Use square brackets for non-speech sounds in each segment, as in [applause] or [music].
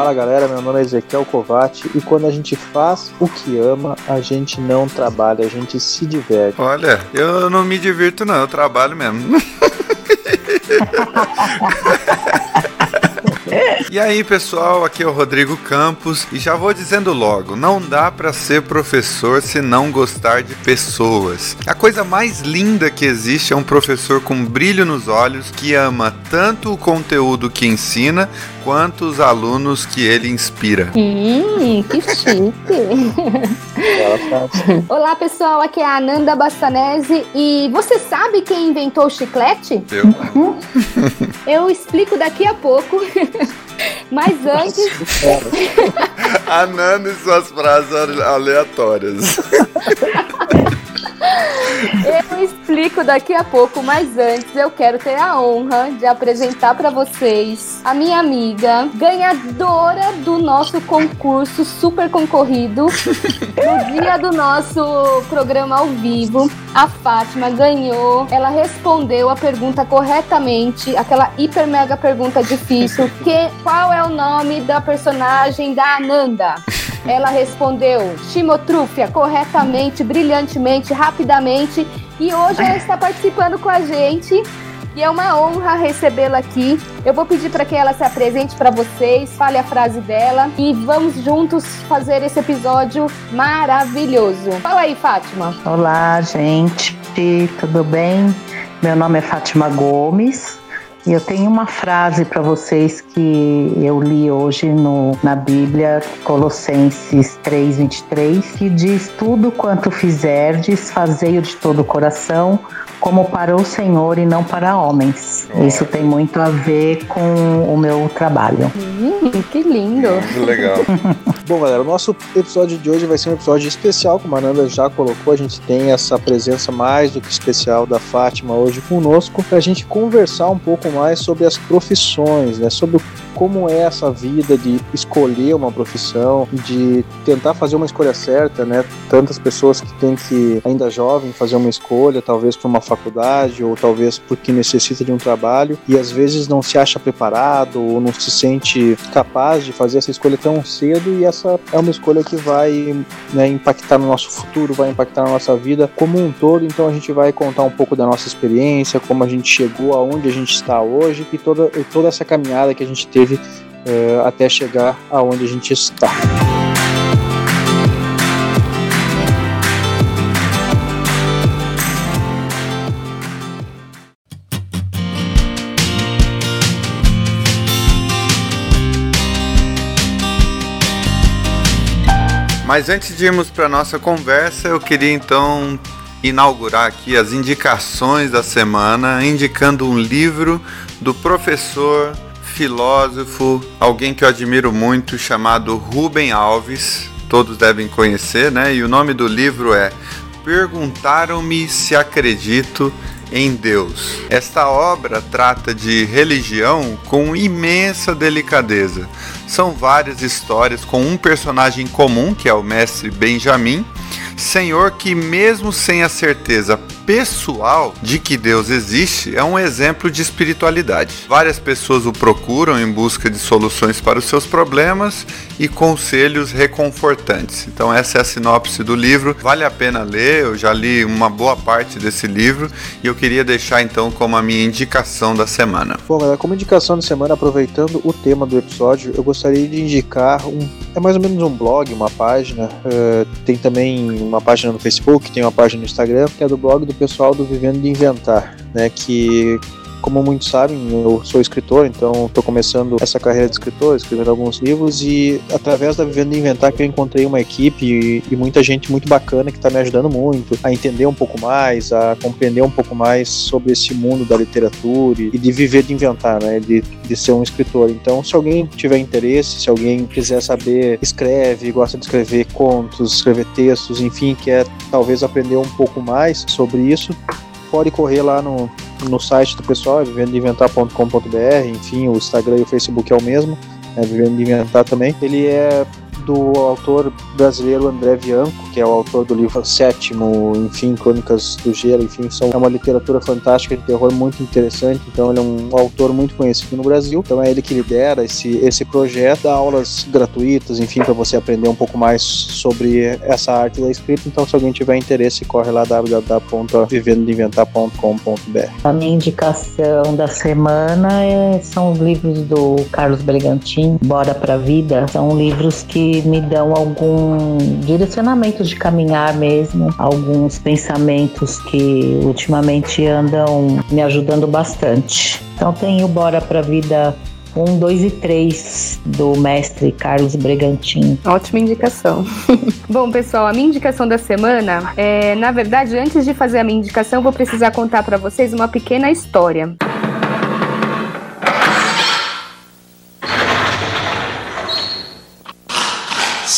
Fala galera, meu nome é Ezequiel Covati e quando a gente faz o que ama, a gente não trabalha, a gente se diverte. Olha, eu não me divirto não, eu trabalho mesmo. [laughs] E aí, pessoal, aqui é o Rodrigo Campos e já vou dizendo logo, não dá para ser professor se não gostar de pessoas. A coisa mais linda que existe é um professor com brilho nos olhos que ama tanto o conteúdo que ensina quanto os alunos que ele inspira. Hum, que chique. [laughs] [laughs] Olá, pessoal, aqui é a Ananda Bastanese e você sabe quem inventou o chiclete? Eu. [laughs] Eu explico daqui a pouco. [laughs] Mas antes. Ananda e suas frases aleatórias. Eu explico daqui a pouco, mas antes eu quero ter a honra de apresentar para vocês a minha amiga, ganhadora do nosso concurso super concorrido, no dia do nosso programa ao vivo. A Fátima ganhou, ela respondeu a pergunta corretamente, aquela hiper mega pergunta difícil, que qual é o nome da personagem da Ananda? Ela respondeu Chimotrúfia corretamente, brilhantemente, rapidamente. E hoje ela está participando com a gente. E é uma honra recebê-la aqui. Eu vou pedir para que ela se apresente para vocês, fale a frase dela e vamos juntos fazer esse episódio maravilhoso. Fala aí, Fátima. Olá, gente. Tudo bem? Meu nome é Fátima Gomes. E eu tenho uma frase para vocês que eu li hoje no, na Bíblia, Colossenses 3:23, que diz: Tudo quanto fizerdes, fazei-o de todo o coração, como para o Senhor e não para homens. Oh. Isso tem muito a ver com o meu trabalho. Hum, que lindo! Muito legal. [laughs] Bom, galera, o nosso episódio de hoje vai ser um episódio especial, como a Nanda já colocou. A gente tem essa presença mais do que especial da Fátima hoje conosco, para a gente conversar um pouco mais sobre as profissões, né? Sobre como é essa vida de escolher uma profissão, de tentar fazer uma escolha certa, né? Tantas pessoas que têm que, ainda jovem, fazer uma escolha, talvez para uma faculdade ou talvez porque necessita de um trabalho e às vezes não se acha preparado ou não se sente capaz de fazer essa escolha tão cedo e essa é uma escolha que vai né, impactar no nosso futuro, vai impactar na nossa vida como um todo. Então a gente vai contar um pouco da nossa experiência, como a gente chegou aonde a gente está hoje e toda, toda essa caminhada que a gente teve uh, até chegar aonde a gente está. Mas antes de irmos para nossa conversa, eu queria então inaugurar aqui as indicações da semana, indicando um livro do professor, filósofo, alguém que eu admiro muito, chamado Rubem Alves. Todos devem conhecer, né? E o nome do livro é Perguntaram-me se acredito em Deus. Esta obra trata de religião com imensa delicadeza. São várias histórias com um personagem comum, que é o mestre Benjamin, senhor que, mesmo sem a certeza pessoal de que Deus existe é um exemplo de espiritualidade. Várias pessoas o procuram em busca de soluções para os seus problemas e conselhos reconfortantes. Então, essa é a sinopse do livro. Vale a pena ler, eu já li uma boa parte desse livro e eu queria deixar então como a minha indicação da semana. Bom, galera, como indicação da semana, aproveitando o tema do episódio, eu gostaria de indicar um. É mais ou menos um blog, uma página. Uh, tem também uma página no Facebook, tem uma página no Instagram, que é do blog do pessoal do Vivendo de Inventar, né? Que como muitos sabem, eu sou escritor, então estou começando essa carreira de escritor, escrevendo alguns livros e através da Vivendo de Inventar que eu encontrei uma equipe e, e muita gente muito bacana que está me ajudando muito a entender um pouco mais, a compreender um pouco mais sobre esse mundo da literatura e de viver de inventar, né? De, de ser um escritor. Então, se alguém tiver interesse, se alguém quiser saber, escreve, gosta de escrever contos, escrever textos, enfim, quer talvez aprender um pouco mais sobre isso, pode correr lá no, no site do pessoal, é enfim, o Instagram e o Facebook é o mesmo, é Vivendo Inventar também. Ele é do autor brasileiro André Bianco, que é o autor do livro Sétimo, enfim, Crônicas do Gelo, enfim, são, é uma literatura fantástica de terror muito interessante, então ele é um autor muito conhecido no Brasil, então é ele que lidera esse, esse projeto, dá aulas gratuitas, enfim, para você aprender um pouco mais sobre essa arte da escrita, então se alguém tiver interesse, corre lá www.vivendodeinventar.com.br A minha indicação da semana é, são os livros do Carlos Bregantin, Bora Pra Vida, são livros que me dão algum direcionamento de caminhar mesmo, alguns pensamentos que ultimamente andam me ajudando bastante. Então tem o Bora Pra Vida 1, 2 e 3 do mestre Carlos Bregantin. Ótima indicação. [laughs] Bom, pessoal, a minha indicação da semana é, na verdade, antes de fazer a minha indicação, vou precisar contar para vocês uma pequena história.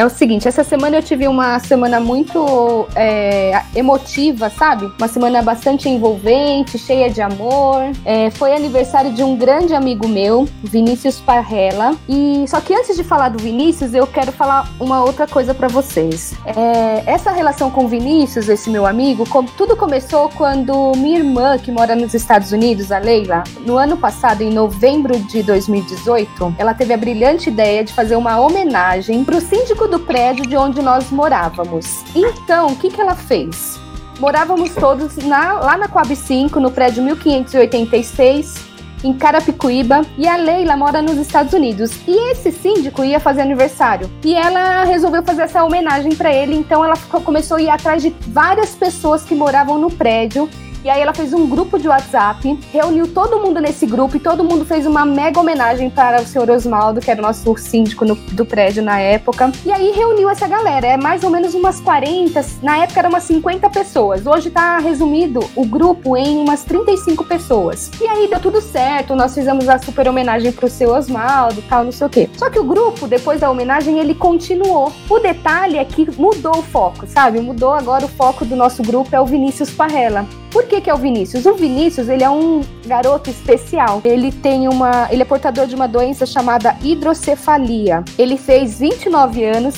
É o seguinte, essa semana eu tive uma semana muito é, emotiva, sabe? Uma semana bastante envolvente, cheia de amor. É, foi aniversário de um grande amigo meu, Vinícius Parrella. E só que antes de falar do Vinícius, eu quero falar uma outra coisa para vocês. É, essa relação com o Vinícius, esse meu amigo, tudo começou quando minha irmã, que mora nos Estados Unidos, a Leila, no ano passado, em novembro de 2018, ela teve a brilhante ideia de fazer uma homenagem pro síndico do prédio de onde nós morávamos. Então, o que, que ela fez? Morávamos todos na, lá na Coab 5, no prédio 1586, em Carapicuíba, e a Leila mora nos Estados Unidos. E esse síndico ia fazer aniversário. E ela resolveu fazer essa homenagem para ele, então ela começou a ir atrás de várias pessoas que moravam no prédio e aí ela fez um grupo de WhatsApp, reuniu todo mundo nesse grupo e todo mundo fez uma mega homenagem para o senhor Osmaldo, que era o nosso síndico no, do prédio na época. E aí reuniu essa galera, é mais ou menos umas 40, na época eram umas 50 pessoas. Hoje tá resumido o grupo em umas 35 pessoas. E aí deu tudo certo, nós fizemos a super homenagem pro seu Osmaldo, tal, não sei o quê. Só que o grupo, depois da homenagem, ele continuou. O detalhe é que mudou o foco, sabe? Mudou agora o foco do nosso grupo é o Vinícius Parrella. Por que, que é o Vinícius? O Vinícius, ele é um garoto especial. Ele tem uma, ele é portador de uma doença chamada hidrocefalia. Ele fez 29 anos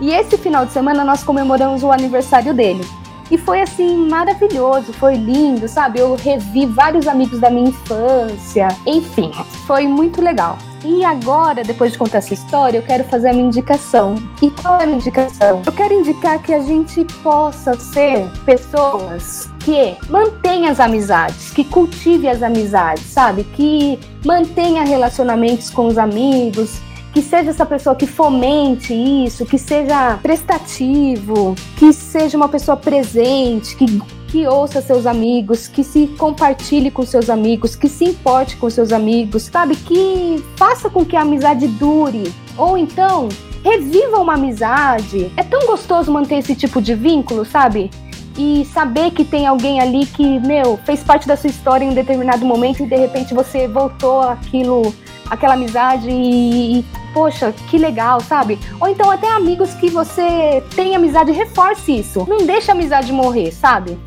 e esse final de semana nós comemoramos o aniversário dele. E foi assim maravilhoso, foi lindo, sabe? Eu revi vários amigos da minha infância. Enfim, foi muito legal. E agora, depois de contar essa história, eu quero fazer a minha indicação. E qual é a minha indicação? Eu quero indicar que a gente possa ser pessoas que mantenham as amizades, que cultive as amizades, sabe? Que mantenha relacionamentos com os amigos, que seja essa pessoa que fomente isso, que seja prestativo, que seja uma pessoa presente, que que ouça seus amigos, que se compartilhe com seus amigos, que se importe com seus amigos, sabe? Que faça com que a amizade dure. Ou então, reviva uma amizade. É tão gostoso manter esse tipo de vínculo, sabe? E saber que tem alguém ali que, meu, fez parte da sua história em um determinado momento e de repente você voltou aquilo, aquela amizade e, e poxa, que legal, sabe? Ou então até amigos que você tem amizade, reforce isso. Não deixa a amizade morrer, sabe?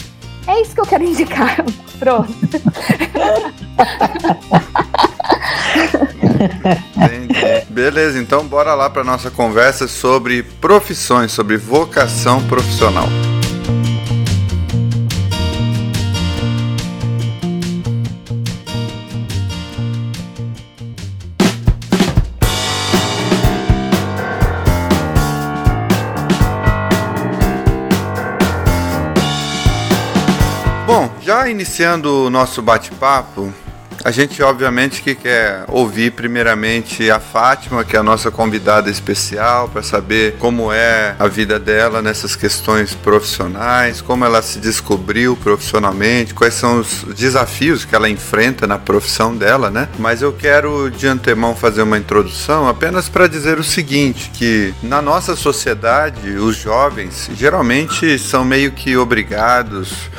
É isso que eu quero indicar. [laughs] Pronto. Entendi. Beleza, então bora lá para nossa conversa sobre profissões, sobre vocação profissional. Já iniciando o nosso bate-papo, a gente obviamente que quer ouvir primeiramente a Fátima, que é a nossa convidada especial, para saber como é a vida dela nessas questões profissionais, como ela se descobriu profissionalmente, quais são os desafios que ela enfrenta na profissão dela, né? Mas eu quero de antemão fazer uma introdução apenas para dizer o seguinte, que na nossa sociedade os jovens geralmente são meio que obrigados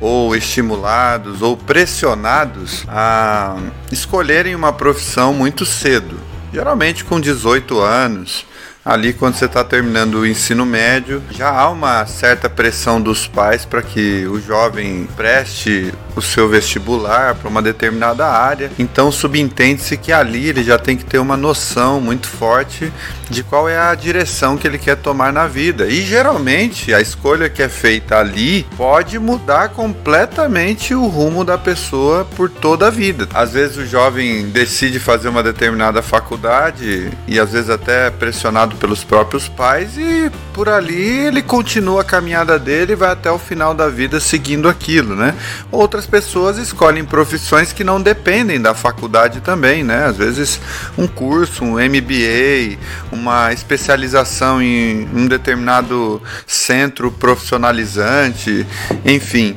ou estimulados ou pressionados a escolherem uma profissão muito cedo, geralmente com 18 anos. Ali, quando você está terminando o ensino médio, já há uma certa pressão dos pais para que o jovem preste o seu vestibular para uma determinada área. Então subentende-se que ali ele já tem que ter uma noção muito forte de qual é a direção que ele quer tomar na vida. E geralmente a escolha que é feita ali pode mudar completamente o rumo da pessoa por toda a vida. Às vezes o jovem decide fazer uma determinada faculdade e às vezes até pressionado pelos próprios pais e por ali ele continua a caminhada dele e vai até o final da vida seguindo aquilo, né? Outras pessoas escolhem profissões que não dependem da faculdade também, né? Às vezes um curso, um MBA, uma especialização em um determinado centro profissionalizante, enfim.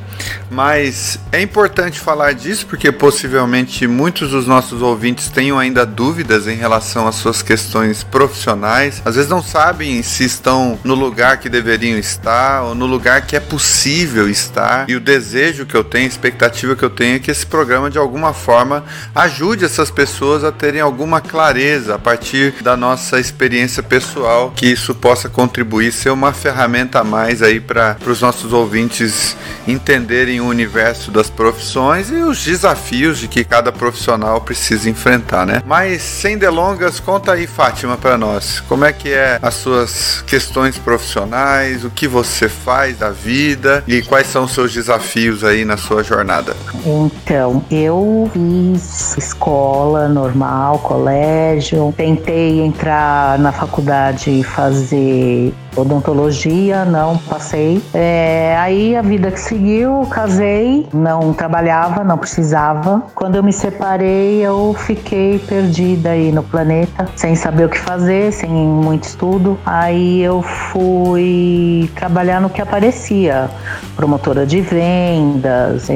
Mas é importante falar disso porque possivelmente muitos dos nossos ouvintes tenham ainda dúvidas em relação às suas questões profissionais. Às vezes não sabem se estão no lugar que deveriam estar ou no lugar que é possível estar. E o desejo que eu tenho, a expectativa que eu tenho é que esse programa de alguma forma ajude essas pessoas a terem alguma clareza a partir da nossa experiência pessoal, que isso possa contribuir, ser uma ferramenta a mais aí para os nossos ouvintes entenderem o universo das profissões e os desafios de que cada profissional precisa enfrentar, né? Mas sem delongas, conta aí, Fátima, para nós, como é que é as suas questões profissionais, o que você faz da vida e quais são os seus desafios aí na sua jornada? Então, eu fiz escola normal, colégio, tentei entrar na faculdade e fazer odontologia, não passei. É, aí a vida que seguiu, casei, não trabalhava, não precisava. Quando eu me separei, eu fiquei perdida aí no planeta, sem saber o que fazer, sem muito estudo. Aí eu fui trabalhar no que aparecia, promotora de vendas,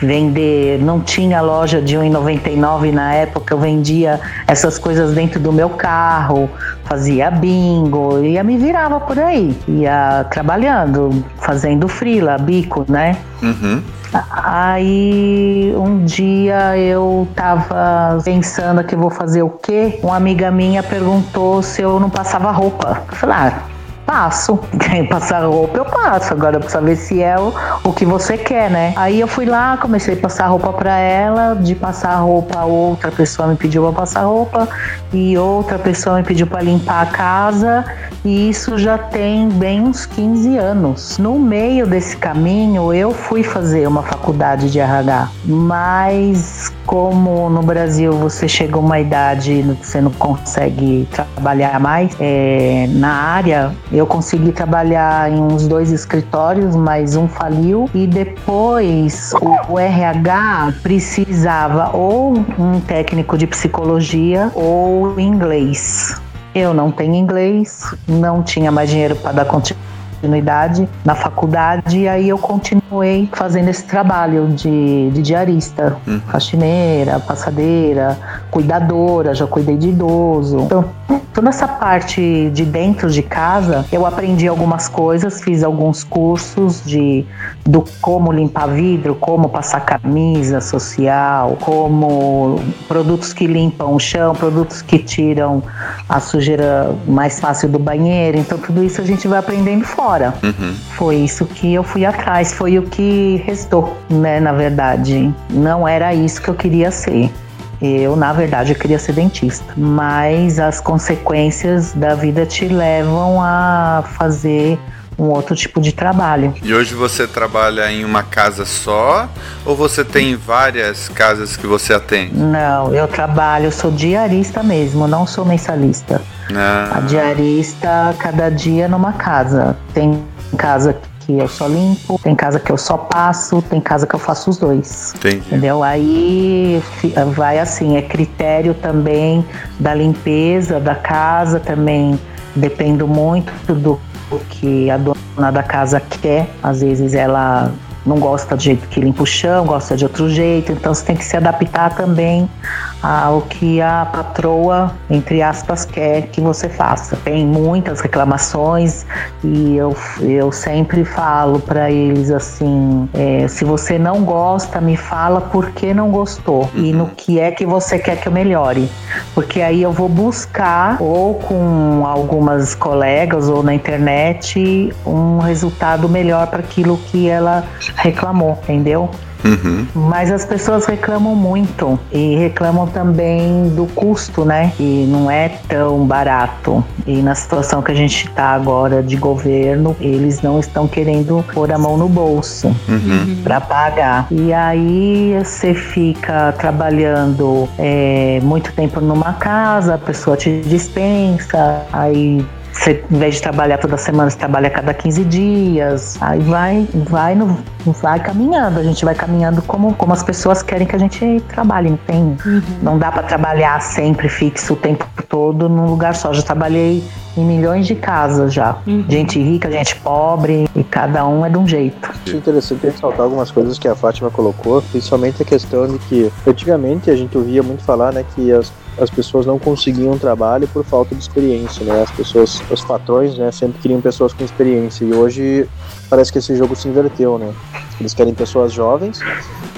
vender. Não tinha loja de 1,99 na época, eu vendia essas coisas dentro do meu carro, fazia bingo, ia me virava por aí, ia trabalhando, fazendo frila, bico, né? Uhum. Aí um dia eu tava pensando que vou fazer o quê? Uma amiga minha perguntou se eu não passava roupa. Eu falei, ah, Passo. [laughs] Passar roupa, eu passo. Agora eu preciso saber se é o, o que você quer, né? Aí eu fui lá, comecei a passar roupa para ela. De passar roupa, outra pessoa me pediu para passar roupa. E outra pessoa me pediu para limpar a casa. E isso já tem bem uns 15 anos. No meio desse caminho, eu fui fazer uma faculdade de RH. Mas como no Brasil você chega a uma idade que você não consegue trabalhar mais é, na área, eu consegui trabalhar em uns dois escritórios, mas um faliu e depois o, o RH precisava ou um técnico de psicologia ou inglês. Eu não tenho inglês, não tinha mais dinheiro para dar continuidade continuidade na faculdade e aí eu continuei fazendo esse trabalho de, de diarista, uhum. faxineira, passadeira, cuidadora, já cuidei de idoso. Então, toda essa parte de dentro de casa, eu aprendi algumas coisas, fiz alguns cursos de do como limpar vidro, como passar camisa social, como produtos que limpam o chão, produtos que tiram a sujeira mais fácil do banheiro. Então, tudo isso a gente vai aprendendo fora. Uhum. Foi isso que eu fui atrás, foi o que restou, né? Na verdade, não era isso que eu queria ser. Eu, na verdade, eu queria ser dentista, mas as consequências da vida te levam a fazer um outro tipo de trabalho. E hoje você trabalha em uma casa só ou você tem várias casas que você atende? Não, eu trabalho, eu sou diarista mesmo, não sou mensalista. Ah. A diarista cada dia numa casa. Tem casa que eu só limpo, tem casa que eu só passo, tem casa que eu faço os dois. Entendi. Entendeu? Aí vai assim, é critério também da limpeza da casa também. Dependo muito do que a dona da casa quer. Às vezes ela não gosta do jeito que limpa o chão, gosta de outro jeito, então você tem que se adaptar também ao que a patroa, entre aspas, quer que você faça. Tem muitas reclamações e eu, eu sempre falo para eles assim: é, se você não gosta, me fala por que não gostou e no que é que você quer que eu melhore, porque aí eu vou buscar ou com algumas colegas ou na internet um resultado melhor para aquilo que ela reclamou, entendeu? Uhum. Mas as pessoas reclamam muito e reclamam também do custo, né? E não é tão barato. E na situação que a gente está agora de governo, eles não estão querendo pôr a mão no bolso Uhum. para pagar. E aí você fica trabalhando é, muito tempo numa casa, a pessoa te dispensa, aí você, em vez de trabalhar toda semana, você trabalha a cada 15 dias. Aí vai, vai, no, vai caminhando. A gente vai caminhando como, como as pessoas querem que a gente trabalhe. Não tem, não dá para trabalhar sempre fixo o tempo todo num lugar só. Já trabalhei em milhões de casas já. Gente rica, gente pobre, e cada um é de um jeito. Acho interessante ressaltar algumas coisas que a Fátima colocou, principalmente a questão de que antigamente a gente ouvia muito falar, né, que as, as pessoas não conseguiam trabalho por falta de experiência, né? As pessoas, os patrões, né, sempre queriam pessoas com experiência e hoje parece que esse jogo se inverteu, né? Eles querem pessoas jovens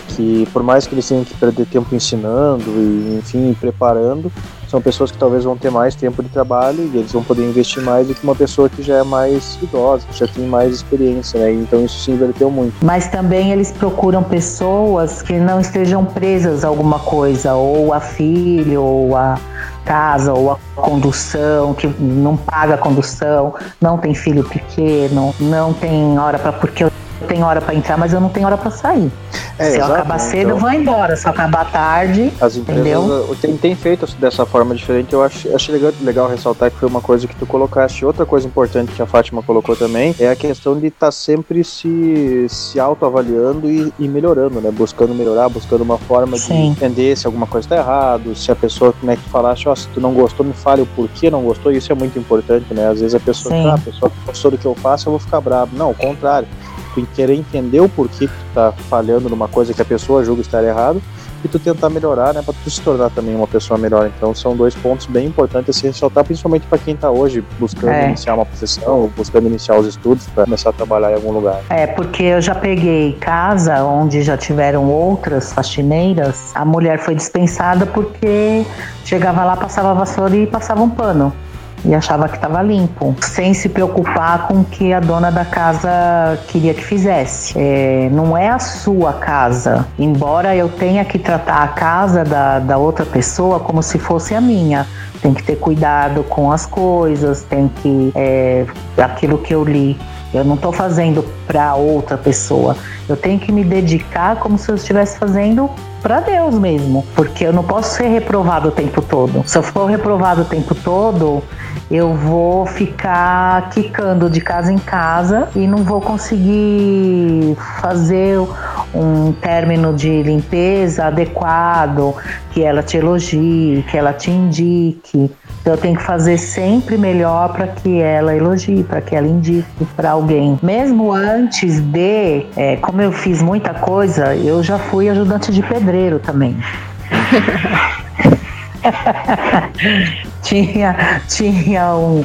que por mais que eles tenham que perder tempo ensinando e enfim preparando, são pessoas que talvez vão ter mais tempo de trabalho e eles vão poder investir mais do que uma pessoa que já é mais idosa, que já tem mais experiência, né? Então isso se inverteu muito. Mas também eles procuram pessoas que não estejam presas a alguma coisa, ou a filho, ou a casa, ou a condução, que não paga a condução, não tem filho pequeno, não tem hora para porque eu tenho hora para entrar, mas eu não tenho hora para sair. É, Se eu exato, acabar cedo, Então- eu vou embora. Se eu acabar tarde, As empresas Entendeu? uh, tem, tem feito dessa forma diferente. Eu acho, achei legal, legal ressaltar que foi uma coisa que tu colocaste. Outra coisa importante que a Fátima colocou também é a questão de estar sempre se, se autoavaliando e, e melhorando, né? Buscando melhorar, buscando uma forma de Sim. entender se alguma coisa está errado, se a pessoa, como é que tu falaste, ó, se tu não gostou, me fale o porquê não gostou. Isso é muito importante, né? Às vezes a pessoa, Sim. ah, a pessoa gostou do que eu faço, eu vou ficar bravo. Não, o contrário. Tu querer entender o porquê que tu tá falhando numa coisa que a pessoa julga estar errado e tu tentar melhorar, né, para tu se tornar também uma pessoa melhor. Então são dois pontos bem importantes a se ressaltar, principalmente para quem tá hoje buscando É. iniciar uma profissão, ou buscando iniciar os estudos para começar a trabalhar em algum lugar. É, porque eu já peguei casa onde já tiveram outras faxineiras. A mulher foi dispensada porque chegava lá, passava a vassoura e passava um pano. E achava que estava limpo, sem se preocupar com o que a dona da casa queria que fizesse. É, não é a sua casa. Embora eu tenha que tratar a casa da, da outra pessoa como se fosse a minha. Tem que ter cuidado com as coisas, tem que. É, aquilo que eu li eu não estou fazendo para outra pessoa. Eu tenho que me dedicar como se eu estivesse fazendo para Deus mesmo, porque eu não posso ser reprovado o tempo todo. Se eu for reprovado o tempo todo, eu vou ficar quicando de casa em casa e não vou conseguir fazer um término de limpeza adequado, que ela te elogie, que ela te indique. Então eu tenho que fazer sempre melhor para que ela elogie, para que ela indique para alguém. Mesmo antes de, é, como eu fiz muita coisa, eu já fui ajudante de pedreiro também. [laughs] [laughs] tinha tinha um,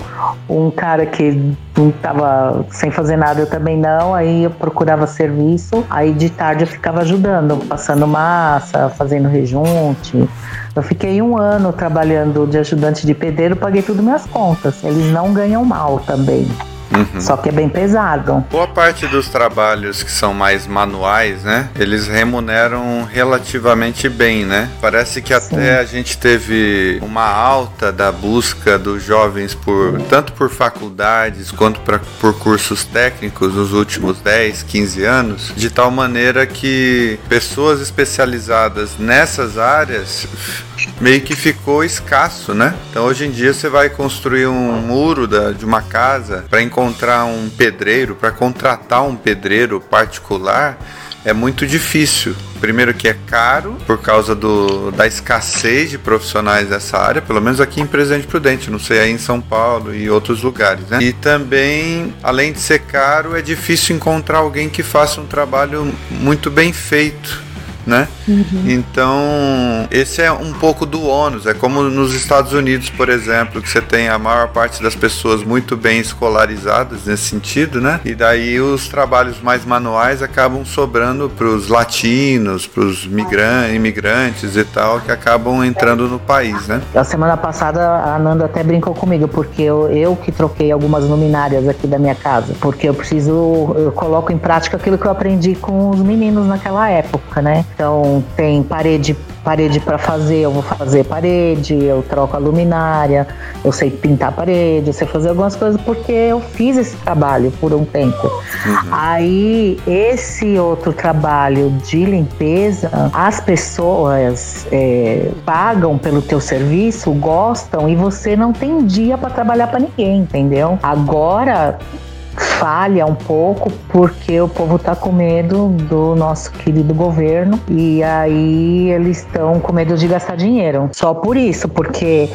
um cara que não tava sem fazer nada, eu também não. Aí eu procurava serviço, aí de tarde eu ficava ajudando, passando massa, fazendo rejunte. Eu fiquei um ano trabalhando de ajudante de pedreiro, paguei tudo minhas contas. Eles não ganham mal também, Uhum. só que é bem pesado. Boa parte dos trabalhos que são mais manuais, né? Eles remuneram relativamente bem, né? Parece que até Sim. a gente teve uma alta da busca dos jovens por tanto por faculdades quanto pra, por cursos técnicos nos últimos 10, 15 anos, de tal maneira que pessoas especializadas nessas áreas meio que ficou escasso, né? Então hoje em dia você vai construir um muro da- de uma casa para encontrar um pedreiro, para contratar um pedreiro particular é muito difícil. Primeiro que é caro por causa do, da escassez de profissionais dessa área, pelo menos aqui em Presidente Prudente, não sei aí em São Paulo e outros lugares, né? E também, além de ser caro, é difícil encontrar alguém que faça um trabalho muito bem feito né? Então, esse é um pouco do ônus. É como nos Estados Unidos, por exemplo, que você tem a maior parte das pessoas muito bem escolarizadas nesse sentido, né? E daí os trabalhos mais manuais acabam sobrando para os latinos, para os imigrantes e tal, que acabam entrando no país, né? A semana passada a Nanda até brincou comigo, porque eu, eu que troquei algumas luminárias aqui da minha casa, porque eu preciso, eu coloco em prática aquilo que eu aprendi com os meninos naquela época, né? Então tem parede parede para fazer, eu vou fazer parede, eu troco a luminária, eu sei pintar parede, eu sei fazer algumas coisas porque eu fiz esse trabalho por um tempo. Uhum. Aí, esse outro trabalho de limpeza, as pessoas é, pagam pelo teu serviço, gostam e você não tem dia para trabalhar para ninguém, entendeu? Agora falha um pouco porque o povo está com medo do nosso querido governo e aí eles estão com medo de gastar dinheiro. Só por isso, porque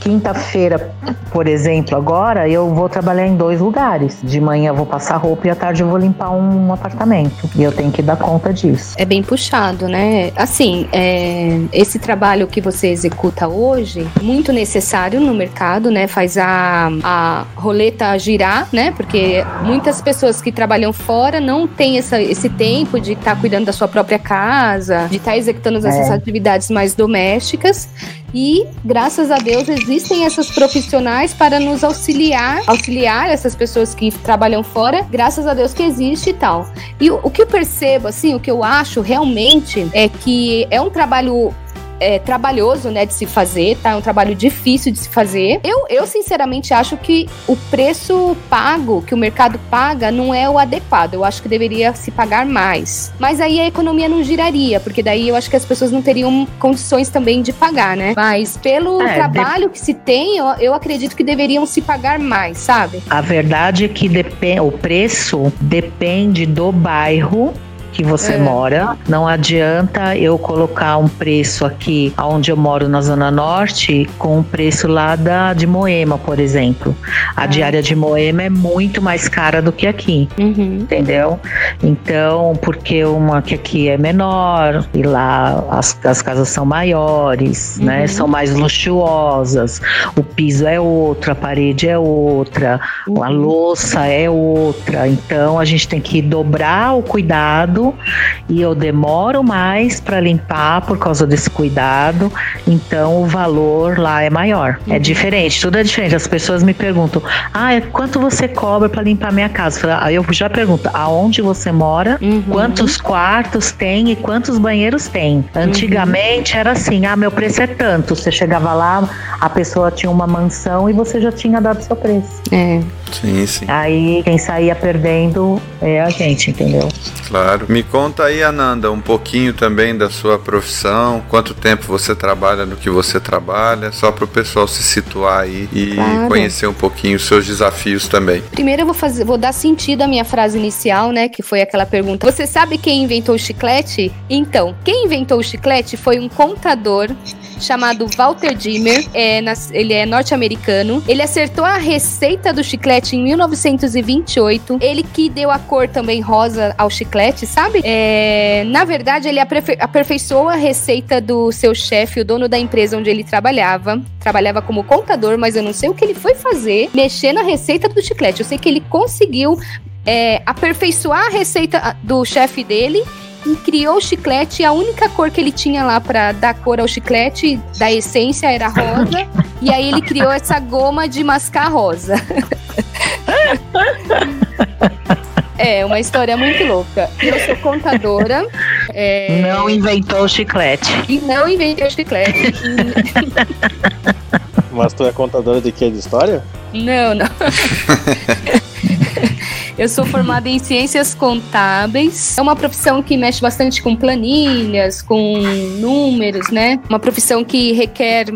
quinta-feira, por exemplo, agora eu vou trabalhar em dois lugares. De manhã eu vou passar roupa e à tarde eu vou limpar um apartamento. E eu tenho que dar conta disso. É bem puxado, né? Assim, é, esse trabalho que você executa hoje, muito necessário no mercado, né? Faz a, a roleta girar, né? Porque muitas pessoas que trabalham fora não têm essa, esse tempo de estar tá cuidando da sua própria casa, de estar tá executando essas é. atividades mais domésticas. E graças a Deus existem essas profissionais para nos auxiliar, auxiliar essas pessoas que trabalham fora. Graças a Deus que existe e tal. E o, o que eu percebo, assim, o que eu acho realmente é que é um trabalho é, trabalhoso, né, de se fazer, tá? É um trabalho difícil de se fazer. Eu, eu sinceramente acho que o preço pago que o mercado paga não é o adequado. Eu acho que deveria se pagar mais. Mas aí a economia não giraria, porque daí eu acho que as pessoas não teriam condições também de pagar, né? Mas pelo é, trabalho de... que se tem, eu, eu acredito que deveriam se pagar mais, sabe? A verdade é que depende, o preço depende do bairro que você é. mora. Não adianta eu colocar um preço aqui onde eu moro na Zona Norte com o um preço lá da, de Moema, por exemplo. A é. diária de Moema é muito mais cara do que aqui. Uhum. Entendeu? Então, porque uma que aqui é menor e lá as, as casas são maiores, né? uhum. né? São mais luxuosas. O piso é outro, a parede é outra, uhum. a louça é outra. Então a gente tem que dobrar o cuidado e eu demoro mais para limpar por causa desse cuidado, então o valor lá é maior. É uhum. É diferente, tudo é diferente. As pessoas me perguntam: "Ah, quanto você cobra para limpar minha casa?" Aí eu já pergunto: "Aonde você mora? Uhum. Quantos quartos tem e quantos banheiros tem?" Antigamente uhum. era assim: "Ah, meu preço é tanto". Você chegava lá, a pessoa tinha uma mansão e você já tinha dado seu preço. É. Sim, sim. Aí quem saía perdendo é a gente, entendeu? Claro. Me conta aí, Ananda, um pouquinho também da sua profissão, quanto tempo você trabalha no que você trabalha, só para o pessoal se situar aí e claro. conhecer um pouquinho os seus desafios também. Primeiro eu vou fazer, vou dar sentido à minha frase inicial, né, que foi aquela pergunta: Você sabe quem inventou o chiclete? Então, quem inventou o chiclete foi um contador chamado Walter Dimmer. É, ele é norte-americano. Ele acertou a receita do chiclete em 1928. Ele que deu a cor também rosa ao chiclete, sabe? É, na verdade, ele aperfeiçoou a receita do seu chefe, o dono da empresa onde ele trabalhava. Trabalhava como contador, mas eu não sei o que ele foi fazer, mexer na receita do chiclete. Eu sei que ele conseguiu é, aperfeiçoar a receita do chefe dele e criou o chiclete. A única cor que ele tinha lá para dar cor ao chiclete, da essência, era rosa. [laughs] e aí ele criou essa goma de mascar rosa. [laughs] É, uma história muito louca. Eu sou contadora. É... Não inventou o chiclete. E não inventei o chiclete. Mas tu é contadora de quê? De história? Não, não. [laughs] Eu sou formada em ciências contábeis. É uma profissão que mexe bastante com planilhas, com números, né? Uma profissão que requer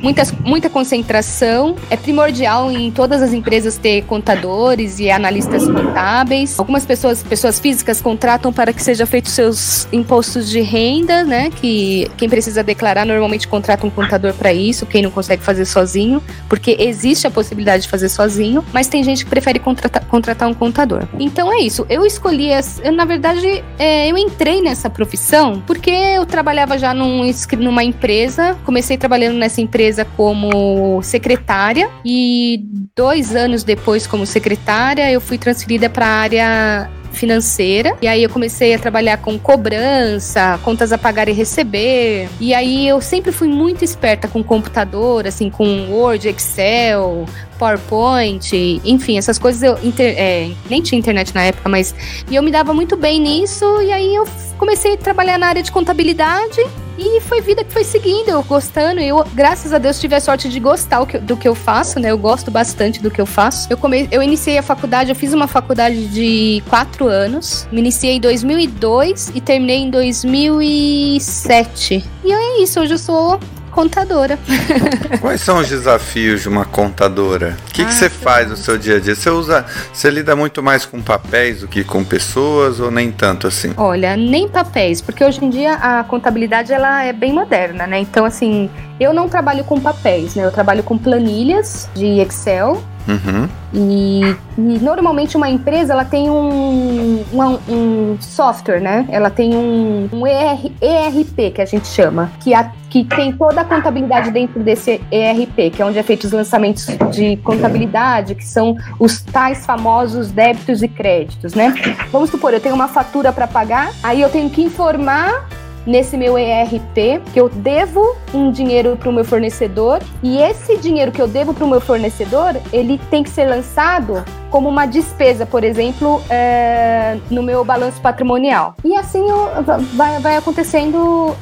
muita, muita concentração. É primordial em todas as empresas ter contadores e analistas contábeis. Algumas pessoas, pessoas físicas, contratam para que seja feito seus impostos de renda, né? Que quem precisa declarar normalmente contrata um contador para isso, quem não consegue fazer sozinho, porque existe a possibilidade de fazer sozinho, mas tem gente que prefere contratar, contratar um contador. Então é isso. Eu escolhi, essa, na verdade, é, eu entrei nessa profissão porque eu trabalhava já num, numa empresa, comecei trabalhando nessa empresa como secretária e dois anos depois como secretária eu fui transferida para a área financeira. E aí eu comecei a trabalhar com cobrança, contas a pagar e receber. E aí eu sempre fui muito esperta com computador, assim, com Word, Excel, PowerPoint, enfim, essas coisas eu inter, é, nem tinha internet na época, mas e eu me dava muito bem nisso e aí eu comecei a trabalhar na área de contabilidade e foi vida que foi seguindo, eu gostando. Eu, graças a Deus, tive a sorte de gostar do que eu faço, né? Eu gosto bastante do que eu faço. Eu, come, eu iniciei a faculdade, eu fiz uma faculdade de quatro anos. Me iniciei em 2002 e terminei em 2007. E é isso, hoje eu sou contadora. [laughs] Quais são os desafios de uma contadora? O que, ah, que você faz no seu dia a dia? Você usa, você lida muito mais com papéis do que com pessoas ou nem tanto assim? Olha, nem papéis, porque hoje em dia a contabilidade ela é bem moderna, né? Então assim, eu não trabalho com papéis, né? Eu trabalho com planilhas de Excel Uhum. E, e, normalmente uma empresa ela tem um, um, um software, né? Ela tem um, um ER, ERP que a gente chama, que, a, que tem toda a contabilidade dentro desse ERP, que é onde é feito os lançamentos de contabilidade, que são os tais famosos débitos e créditos, né? Vamos supor, eu tenho uma fatura para pagar, aí eu tenho que informar nesse meu ERP que eu devo um dinheiro para o meu fornecedor e esse dinheiro que eu devo para o meu fornecedor ele tem que ser lançado como uma despesa, por exemplo, é, no meu balanço patrimonial. E assim eu, vai, vai acontecendo uh,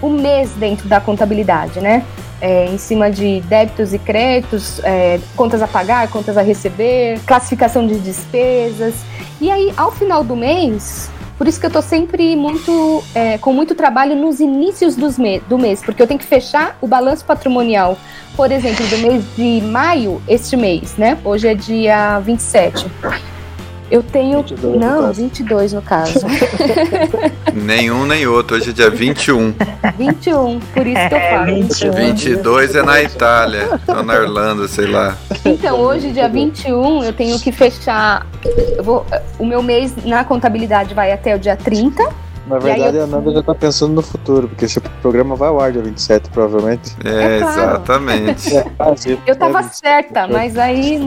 o mês dentro da contabilidade, né? É, em cima de débitos e créditos, é, contas a pagar, contas a receber, classificação de despesas. E aí, ao final do mês, por isso que eu tô sempre muito é, com muito trabalho nos inícios me do mês, porque eu tenho que fechar o balanço patrimonial, por exemplo, do mês de maio, este mês, né? Hoje é dia 27. Eu tenho. 22 não, no 22 no caso. [laughs] Nenhum nem outro. Hoje é dia 21. 21, por isso que eu falo. 21. 22 é na Itália, ou na Irlanda, sei lá. Então, hoje, dia 21, eu tenho que fechar. Eu vou, o meu mês na contabilidade vai até o dia 30. Na verdade, eu... a Nanda já tá pensando no futuro, porque esse programa vai ao ar dia 27, provavelmente. É, é claro. exatamente. [laughs] É, eu tava certa, mas aí.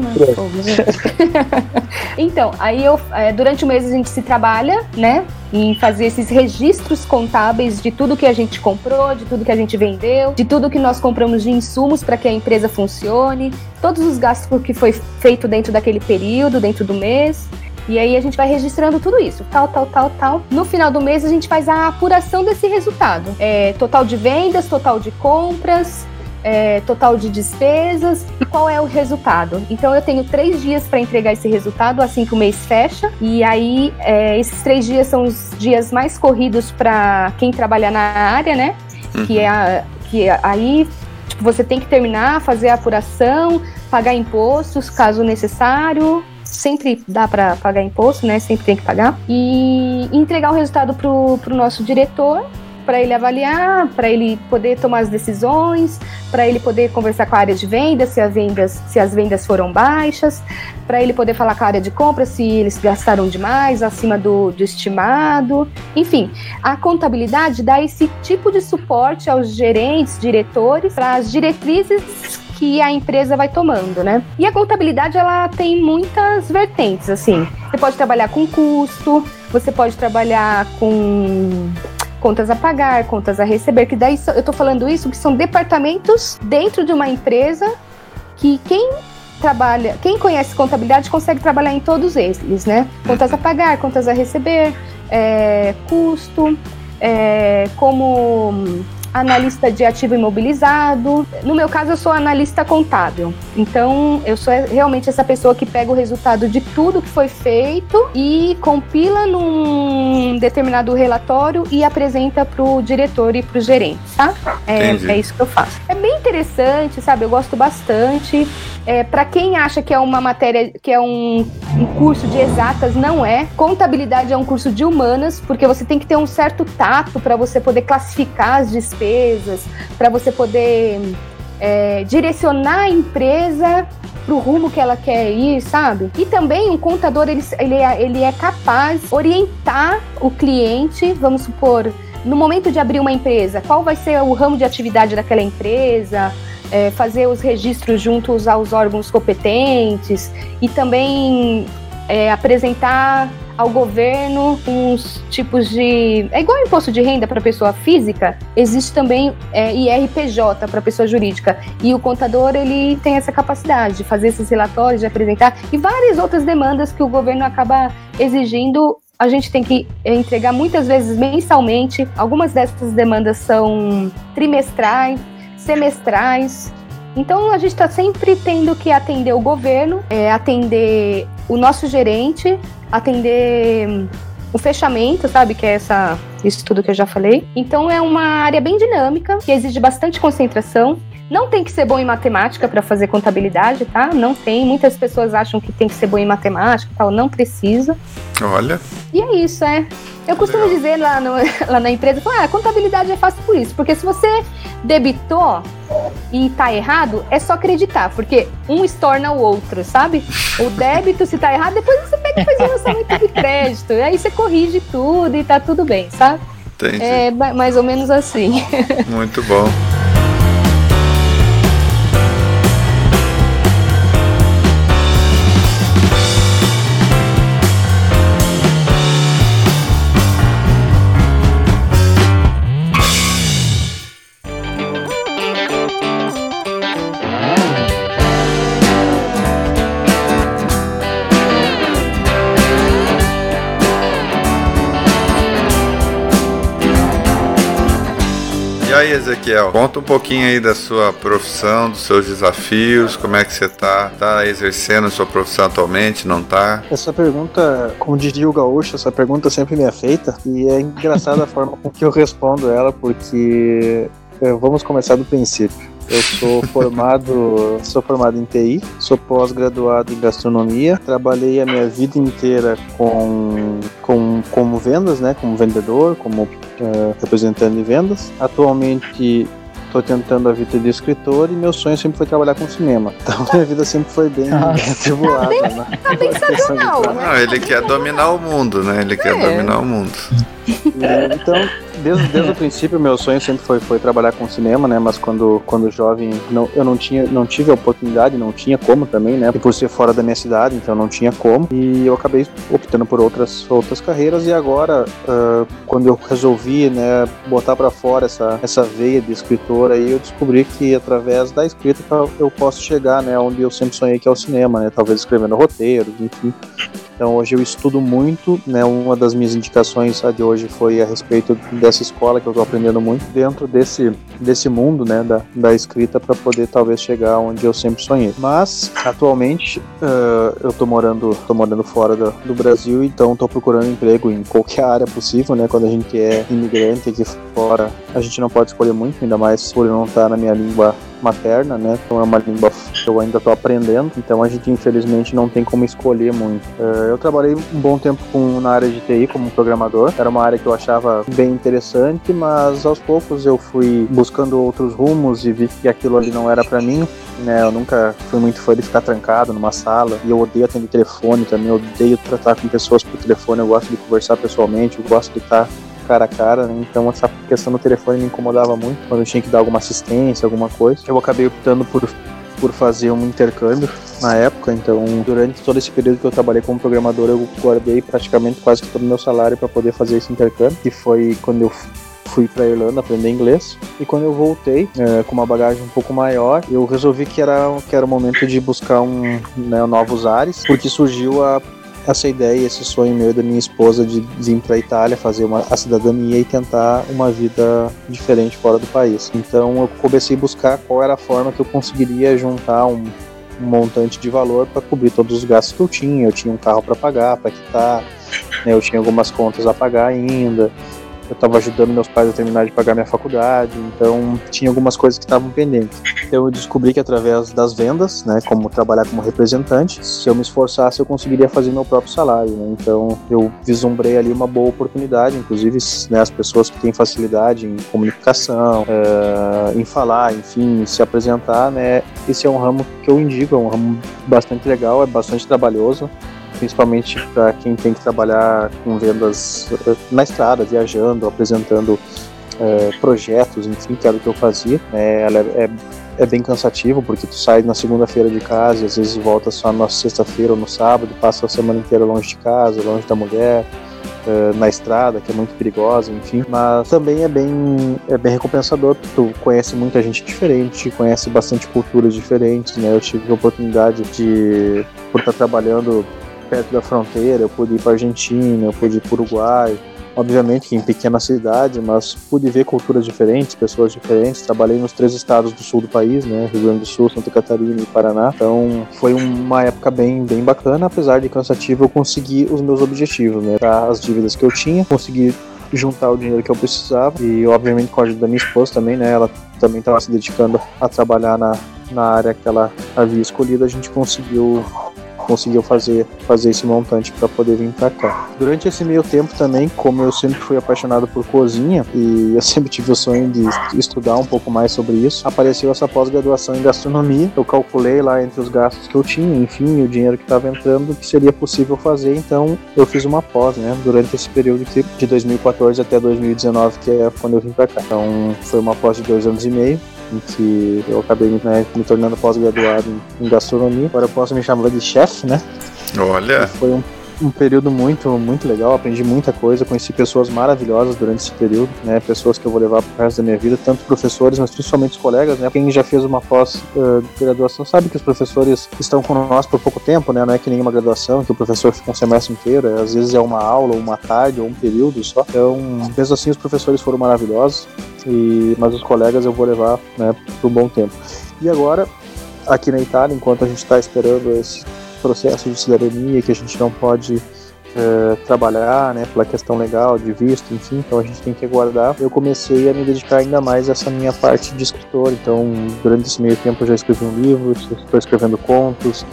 [laughs] então, aí eu. É, durante o mês a gente se trabalha, né? Em fazer esses registros contábeis de tudo que a gente comprou, de tudo que a gente vendeu, de tudo que nós compramos de insumos para que a empresa funcione, todos os gastos que foi feito dentro daquele período, dentro do mês. E aí a gente vai registrando tudo isso, tal, tal, tal, tal. No final do mês a gente faz a apuração desse resultado. É, total de vendas, total de compras, é, total de despesas e qual é o resultado. Então eu tenho três dias para entregar esse resultado assim que o mês fecha. E aí é, esses três dias são os dias mais corridos para quem trabalha na área, né? Uhum. Que é a, que aí tipo, você tem que terminar, fazer a apuração, pagar impostos caso necessário, sempre dá para pagar imposto, né? Sempre tem que pagar. E entregar o resultado pro, pro nosso diretor para ele avaliar, para ele poder tomar as decisões, para ele poder conversar com a área de vendas, se as vendas, se as vendas foram baixas, para ele poder falar com a área de compra se eles gastaram demais, acima do, do estimado. Enfim, a contabilidade dá esse tipo de suporte aos gerentes, diretores, para as diretrizes que a empresa vai tomando, né? E a contabilidade ela tem muitas vertentes, assim. Você pode trabalhar com custo, você pode trabalhar com contas a pagar, contas a receber, que daí eu tô falando isso que são departamentos dentro de uma empresa que quem trabalha, quem conhece contabilidade consegue trabalhar em todos eles, né? Contas a pagar, contas a receber, é, custo, é, como analista de ativo imobilizado. No meu caso, eu sou analista contábil. Então, eu sou realmente essa pessoa que pega o resultado de tudo que foi feito e compila num determinado relatório e apresenta para o diretor e para o gerente, tá? É, é, isso que eu faço. É bem interessante, sabe? Eu gosto bastante. É, para quem acha que é uma matéria, que é um, um curso de exatas, não é. Contabilidade é um curso de humanas, porque você tem que ter um certo tato para você poder classificar as despesas, para você poder é, direcionar a empresa para o rumo que ela quer ir, sabe? E também um contador ele, ele, é, ele é capaz de orientar o cliente, vamos supor, no momento de abrir uma empresa, qual vai ser o ramo de atividade daquela empresa, é, fazer os registros juntos aos órgãos competentes e também é, apresentar ao governo uns tipos de. É igual imposto de renda para pessoa física, existe também é, IRPJ para pessoa jurídica. E o contador ele tem essa capacidade de fazer esses relatórios, de apresentar e várias outras demandas que o governo acaba exigindo a gente tem que entregar muitas vezes mensalmente. Algumas dessas demandas são trimestrais, semestrais. Então a gente está sempre tendo que atender o governo, é, atender o nosso gerente, atender o fechamento, sabe? Que é essa, isso tudo que eu já falei. Então é uma área bem dinâmica, que exige bastante concentração. Não tem que ser bom em matemática para fazer contabilidade, tá? Não tem. Muitas pessoas acham que tem que ser bom em matemática, tal. Não precisa. Olha. E é isso, é. Eu costumo Legal. dizer lá, no, [laughs] lá na empresa, ah, a contabilidade é fácil por isso, porque se você debitou e tá errado, é só acreditar, porque um estorna o outro, sabe? O débito, se tá errado, depois você pega faz um lançamento de crédito, aí você corrige tudo e tá tudo bem, sabe? Entendi. É mais ou menos assim. Muito bom. Ezequiel, conta um pouquinho aí da sua profissão, dos seus desafios, como é que você tá, tá exercendo sua profissão atualmente, não tá? Essa pergunta, como diria o gaúcho, essa pergunta sempre me é feita e é engraçada a forma com que eu respondo ela, porque é, vamos começar do princípio. Eu sou formado, sou formado em TI, sou pós-graduado em gastronomia, trabalhei a minha vida inteira com, com como vendas, né, como vendedor, como uh, representante de vendas. Atualmente estou tentando a vida de escritor e meu sonho sempre foi trabalhar com cinema. [laughs] Então minha vida sempre foi bem [laughs] atribulada. Tá bem, né? tá bem. Né? Não, ele quer dominar o mundo, né? Ele quer é. dominar o mundo. então, desde, desde o princípio, meu sonho sempre foi, foi trabalhar com cinema, né? Mas quando, quando jovem, não, eu não tinha, não tive a oportunidade, não tinha como também, né? E por ser fora da minha cidade, então não tinha como. E eu acabei optando por outras, outras carreiras. E agora, uh, quando eu resolvi, né, botar para fora essa, essa veia de escritor, aí eu descobri que através da escrita eu posso chegar, né, onde eu sempre sonhei que é o cinema, né? Talvez escrevendo roteiros, enfim. Então hoje eu estudo muito, né? Uma das minhas indicações de hoje foi a respeito dessa escola que eu estou aprendendo muito dentro desse desse mundo, né? Da, da escrita para poder talvez chegar onde eu sempre sonhei. Mas atualmente uh, eu estou morando tô morando fora do, do Brasil, então estou procurando emprego em qualquer área possível, né? Quando a gente é imigrante aqui fora, a gente não pode escolher muito, ainda mais por não estar na minha língua materna, né? Então é uma língua que eu ainda estou aprendendo, então a gente infelizmente não tem como escolher muito. Uh, eu trabalhei um bom tempo com, na área de TI como programador, era uma área que eu achava bem interessante, mas aos poucos eu fui buscando outros rumos e vi que aquilo ali não era para mim. Né, eu nunca fui muito fã de ficar trancado numa sala e eu odeio atender telefone também, eu odeio tratar com pessoas por telefone, eu gosto de conversar pessoalmente, eu gosto de estar cara a cara, né? então essa questão do telefone me incomodava muito quando eu tinha que dar alguma assistência, alguma coisa. Eu acabei optando por, por fazer um intercâmbio na época, então durante todo esse período que eu trabalhei como programador, eu guardei praticamente quase todo o meu salário para poder fazer esse intercâmbio, que foi quando eu fui para Irlanda aprender inglês e quando eu voltei é, com uma bagagem um pouco maior eu resolvi que era que era o momento de buscar um né, novos ares porque surgiu a essa ideia, esse sonho meu e da minha esposa de vir para a Itália, fazer uma, a cidadania e tentar uma vida diferente fora do país. Então eu comecei a buscar qual era a forma que eu conseguiria juntar um, um montante de valor para cobrir todos os gastos que eu tinha. Eu tinha um carro para pagar, para quitar, né, eu tinha algumas contas a pagar ainda eu estava ajudando meus pais a terminar de pagar minha faculdade, então tinha algumas coisas que estavam pendentes. Eu descobri que através das vendas, né, como trabalhar como representante, se eu me esforçasse eu conseguiria fazer meu próprio salário, né? Então eu vislumbrei ali uma boa oportunidade, inclusive né, as pessoas que têm facilidade em comunicação, é, em falar, enfim, se apresentar, né? Esse é um ramo que eu indico, é um ramo bastante legal, é bastante trabalhoso principalmente para quem tem que trabalhar com vendas eh, na estrada, viajando, apresentando é, projetos, enfim, que era o que eu fazia. É, ela é, é, bem cansativo, porque tu sai na segunda-feira de casa e às vezes volta só na sexta-feira ou no sábado, passa a semana inteira longe de casa, longe da mulher, é, na estrada, que é muito perigosa, enfim. Mas também é bem, é bem recompensador, tu conhece muita gente diferente, conhece bastante culturas diferentes, né? Eu tive a oportunidade de, por estar trabalhando perto da fronteira, eu pude ir para Argentina, eu pude ir para Uruguai, obviamente em pequena cidade, mas pude ver culturas diferentes, pessoas diferentes. Trabalhei nos três estados do sul do país, né, Rio Grande do Sul, Santa Catarina e Paraná. Então foi uma época bem, bem bacana, apesar de cansativo, eu consegui os meus objetivos, né, as dívidas que eu tinha, consegui juntar o dinheiro que eu precisava e obviamente com a ajuda da minha esposa também, né, ela também estava se dedicando a trabalhar na, na área que ela havia escolhido, a gente conseguiu conseguiu fazer, fazer esse montante para poder vir para cá. Durante esse meio tempo também, como eu sempre fui apaixonado por cozinha e [laughs] eu sempre tive o sonho de estudar um pouco mais sobre isso, apareceu essa pós-graduação em gastronomia. Eu calculei lá entre os gastos que eu tinha, enfim, o dinheiro que estava entrando, que seria possível fazer, então eu fiz uma pós, né, durante esse período de 2014 até 2019, que é quando eu vim para cá. Então foi uma pós de dois anos e meio em que eu acabei né, me tornando pós-graduado em, gastronomia. Agora eu posso me chamar de chefe, né? Olha! E foi um um período muito, muito legal, aprendi muita coisa, conheci pessoas maravilhosas durante esse período, né? Pessoas que eu vou levar pro resto da minha vida, tanto professores, mas principalmente os colegas, né? Quem já fez uma pós-graduação sabe que os professores estão nós por pouco tempo, né? Não é que nenhuma graduação, que o professor fica um semestre inteiro, é, às vezes é uma aula, uma tarde, ou um período só. Então, mesmo assim, os professores foram maravilhosos, e, mas os colegas eu vou levar, né, por um bom tempo. E agora, aqui na Itália, enquanto a gente está esperando esse processo de cidadania que a gente não pode é, trabalhar, né, pela questão legal, de visto, enfim, então a gente tem que aguardar. Eu comecei a me dedicar ainda mais a essa minha parte de escritor, então durante esse meio tempo eu já escrevi um livro, estou escrevendo contos,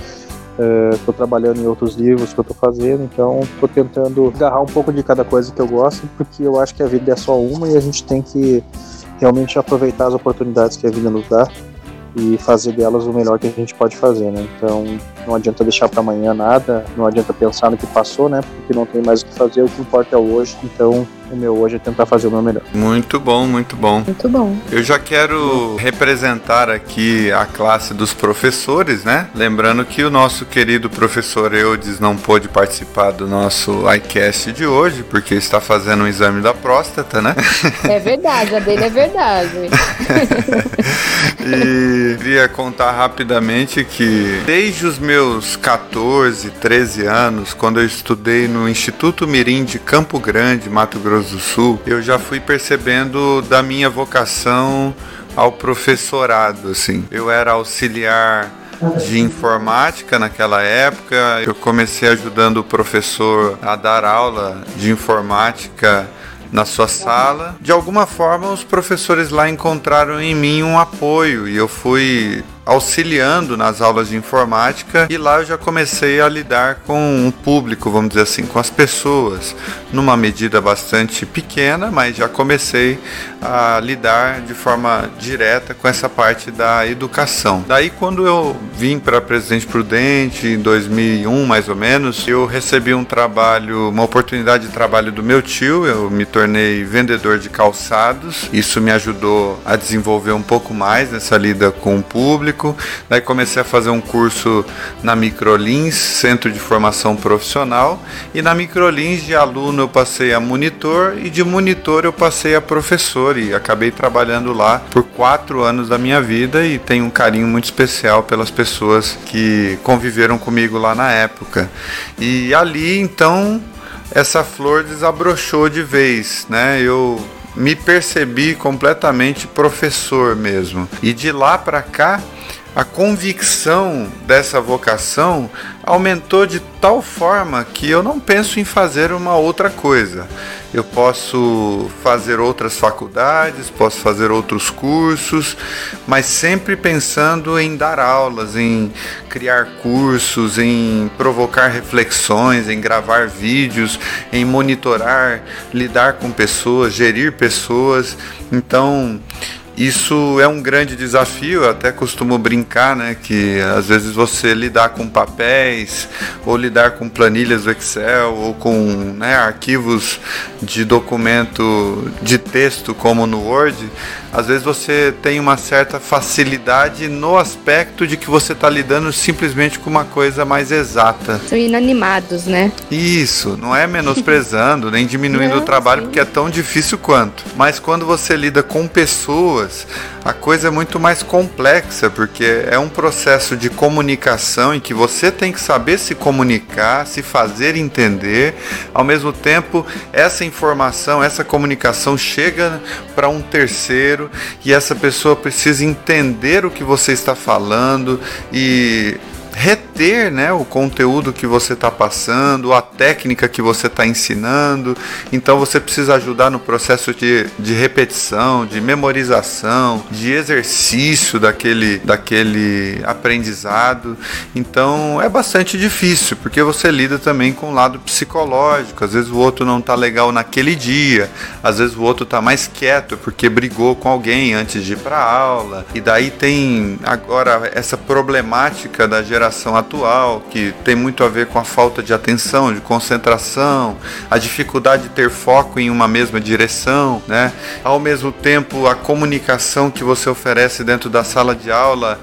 estou é, trabalhando em outros livros que eu estou fazendo, então estou tentando agarrar um pouco de cada coisa que eu gosto, porque eu acho que a vida é só uma e a gente tem que realmente aproveitar as oportunidades que a vida nos dá e fazer delas o melhor que a gente pode fazer, né? Então não adianta deixar para amanhã nada, não adianta pensar no que passou, né? Porque não tem mais o que fazer, o que importa é hoje. Então o meu hoje é tentar fazer o meu melhor. Muito bom, muito bom. Muito bom. Eu já quero representar aqui a classe dos professores, né? Lembrando que o nosso querido professor Eudes não pôde participar do nosso iCast de hoje, porque está fazendo um exame da próstata, né? É verdade, a dele é verdade. [laughs] e queria contar rapidamente que desde os meus 14, 13 anos, quando eu estudei no Instituto Mirim de Campo Grande, Mato Grosso Grosso do Sul, eu já fui percebendo da minha vocação ao professorado, assim. Eu era auxiliar de informática naquela época. Eu comecei ajudando o professor a dar aula de informática na sua sala. De alguma forma, os professores lá encontraram em mim um apoio e eu fui auxiliando nas aulas de informática e lá eu já comecei a lidar com um público, vamos dizer assim, com as pessoas, numa medida bastante pequena, mas já comecei a lidar de forma direta com essa parte da educação. Daí quando eu vim para Presidente Prudente em 2001, mais ou menos, eu recebi um trabalho, uma oportunidade de trabalho do meu tio, eu me tornei vendedor de calçados. Isso me ajudou a desenvolver um pouco mais nessa lida com o público Daí comecei a fazer um curso na Microlins, Centro de Formação Profissional, e na Microlins de aluno eu passei a monitor e de monitor eu passei a professor e acabei trabalhando lá por quatro anos da minha vida e tenho um carinho muito especial pelas pessoas que conviveram comigo lá na época. E ali então essa flor desabrochou de vez, né? Eu me percebi completamente professor mesmo. E de lá para cá, a convicção dessa vocação aumentou de tal forma que eu não penso em fazer uma outra coisa. Eu posso fazer outras faculdades, posso fazer outros cursos, mas sempre pensando em dar aulas, em criar cursos, em provocar reflexões, em gravar vídeos, em monitorar, lidar com pessoas, gerir pessoas. Então, isso é um grande desafio, eu até costumo brincar, né, que às vezes você lidar com papéis, ou lidar com planilhas do Excel, ou com né, arquivos de documento de texto como no Word, às vezes você tem uma certa facilidade no aspecto de que você está lidando simplesmente com uma coisa mais exata. São inanimados, né? Isso, não é menosprezando nem diminuindo [laughs] não, o trabalho, sim. porque é tão difícil quanto. Mas quando você lida com pessoas, a coisa é muito mais complexa, porque é um processo de comunicação em que você tem que saber se comunicar, se fazer entender. Ao mesmo tempo, essa informação, essa comunicação chega para um terceiro e essa pessoa precisa entender o que você está falando e reter né, o conteúdo que você está passando, a técnica que você está ensinando. Então você precisa ajudar no processo de, de repetição, de memorização, de exercício daquele, daquele aprendizado. Então é bastante difícil, porque você lida também com o lado psicológico. Às vezes o outro não está legal naquele dia, às vezes o outro está mais quieto porque brigou com alguém antes de ir para aula. E daí tem agora essa problemática da geração geração atual, que tem muito a ver com a falta de atenção, de concentração, a dificuldade de ter foco em uma mesma direção, né? Ao mesmo tempo, a comunicação que você oferece dentro da sala de aula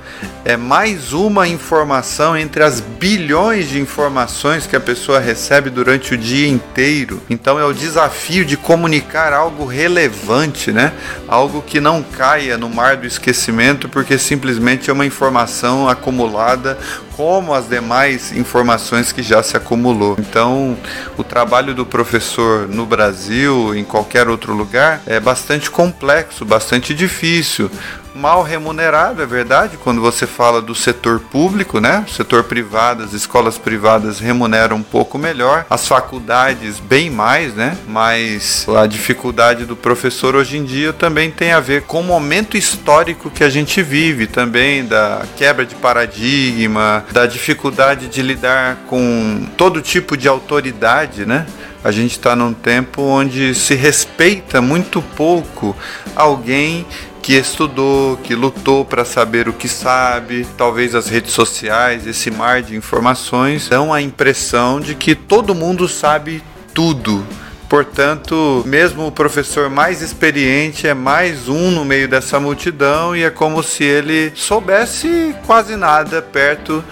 é mais uma informação entre as bilhões de informações que a pessoa recebe durante o dia inteiro. Então é o desafio de comunicar algo relevante, né? Algo que não caia no mar do esquecimento porque simplesmente é uma informação acumulada como as demais informações que já se acumulou. Então, o trabalho do professor no Brasil, em qualquer outro lugar, é bastante complexo, bastante difícil mal remunerado, é verdade, quando você fala do setor público, né? Setor privado, as escolas privadas remuneram um pouco melhor, as faculdades bem mais, né? Mas a dificuldade do professor hoje em dia também tem a ver com o momento histórico que a gente vive, também da quebra de paradigma, da dificuldade de lidar com todo tipo de autoridade, né? A gente está num tempo onde se respeita muito pouco alguém que estudou, que lutou para saber o que sabe. Talvez as redes sociais, esse mar de informações, dão a impressão de que todo mundo sabe tudo. Portanto, mesmo o professor mais experiente é mais um no meio dessa multidão e é como se ele soubesse quase nada perto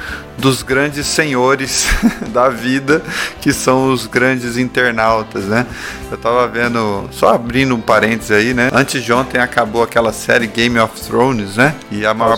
dos grandes senhores [laughs] da vida, que são os grandes internautas, né? Eu tava vendo, só abrindo um parênteses aí, né? Antes de ontem acabou aquela série Game of Thrones, né? E a maior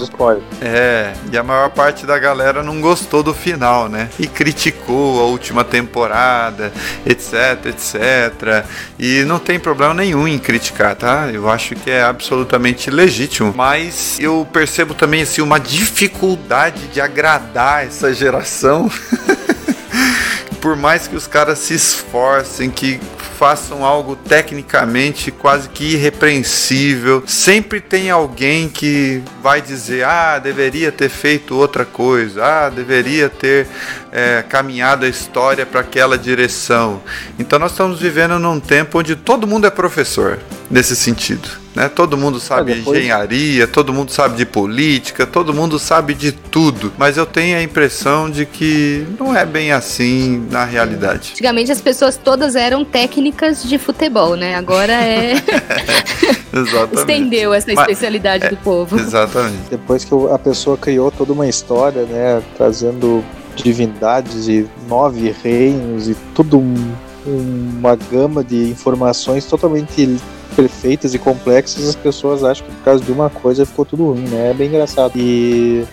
É, e a maior parte da galera não gostou do final, né? E criticou a última temporada, etc, etc. E não tem problema nenhum em criticar, tá? Eu acho que é absolutamente legítimo, mas eu percebo também assim uma dificuldade de agradar essa geração. [laughs] Por mais que os caras se esforcem, que façam algo tecnicamente quase que irrepreensível, sempre tem alguém que vai dizer: ah, deveria ter feito outra coisa, ah, deveria ter é, caminhado a história para aquela direção. Então nós estamos vivendo num tempo onde todo mundo é professor nesse sentido. Né? Todo mundo sabe É, depois- engenharia, todo mundo sabe de política, todo mundo sabe de tudo. Mas eu tenho a impressão de que não é bem assim na realidade. Antigamente as pessoas todas eram técnicas de futebol, né? Agora é. [laughs] Exatamente. estendeu essa Mas- especialidade do povo. Exatamente. Depois que a pessoa criou toda uma história, né, trazendo divindades e nove reinos e tudo um- uma gama de informações totalmente perfeitas e complexas, as pessoas acham que por causa de uma coisa ficou tudo ruim, né? É bem engraçado. E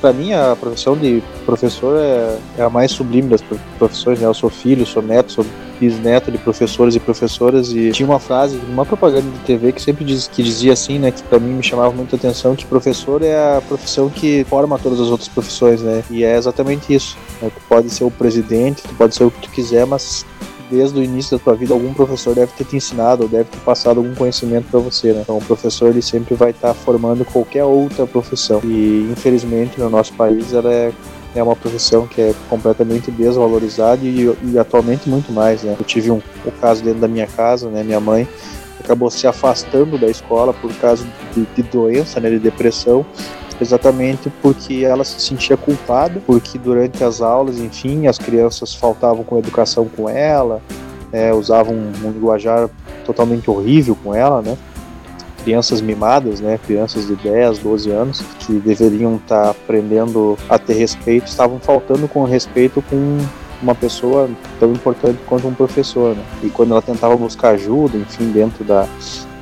para mim a profissão de professor é, é a mais sublime das pro- profissões, né? Eu sou filho, sou neto, sou bisneto de professores e professoras e tinha uma frase numa propaganda de TV que sempre diz, que dizia assim, né, que para mim me chamava muita atenção que professor é a profissão que forma todas as outras profissões, né? E é exatamente isso. Né? Tu pode ser o presidente, tu pode ser o que tu quiser, mas desde o início da tua vida algum professor deve ter te ensinado ou deve ter passado algum conhecimento para você, né? Então o professor ele sempre vai estar formando qualquer outra profissão. E infelizmente no nosso país ela é é uma profissão que é completamente desvalorizada e, e atualmente muito mais, né? Eu tive um, o caso dentro da minha casa, né? Minha mãe acabou se afastando da escola por causa de, de doença, né? De depressão, exatamente porque ela se sentia culpada, porque durante as aulas, enfim, as crianças faltavam com educação com ela, né? usavam um, linguajar totalmente horrível com ela, né? crianças mimadas, né, crianças de 10, 12 anos, que deveriam estar aprendendo a ter respeito, estavam faltando com respeito com uma pessoa tão importante quanto um professor. Né? E quando ela tentava buscar ajuda, enfim, dentro da,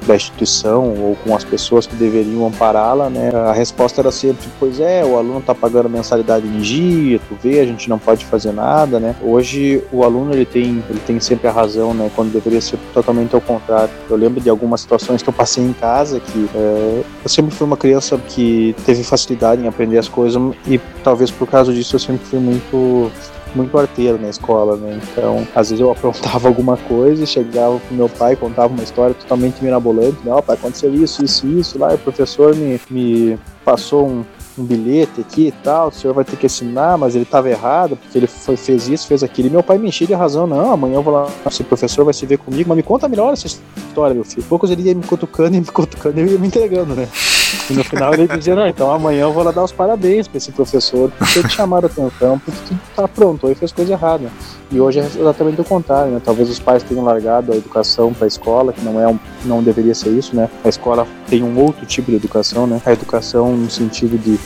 da instituição ou com as pessoas que deveriam ampará-la, né, a resposta era sempre, pois é, o aluno está pagando mensalidade em dia, tu vê, a gente não pode fazer nada, né. Hoje o aluno ele tem, ele tem sempre a razão, né, quando deveria ser totalmente ao contrário. Eu lembro de algumas situações que eu passei em casa que é, eu sempre fui uma criança que teve facilidade em aprender as coisas e talvez por causa disso eu sempre fui muito muito arteiro na escola, né? Então, às vezes eu aprontava [laughs] alguma coisa e chegava pro meu pai, contava uma história totalmente mirabolante, né? Ó, pai, aconteceu isso, isso, isso lá, o professor me, me passou um, um bilhete aqui e tal, o senhor vai ter que assinar, mas ele estava errado, porque ele foi, fez isso, fez aquilo. E meu pai me enchia de razão, não, amanhã eu vou lá, esse professor vai se ver comigo, mas me conta melhor essa história, meu filho. Poucos ele ia me cutucando e me cutucando eu ia me entregando, né? E no final ele dizia, não, então amanhã eu vou lá dar os parabéns pra esse professor, porque te chamaram a atenção, porque tu tá pronto, aí fez coisa errada. E hoje é exatamente o contrário, né? Talvez os pais tenham largado a educação para a escola, que não é um, não deveria ser isso, né? A escola tem um outro tipo de educação, né? A educação no sentido de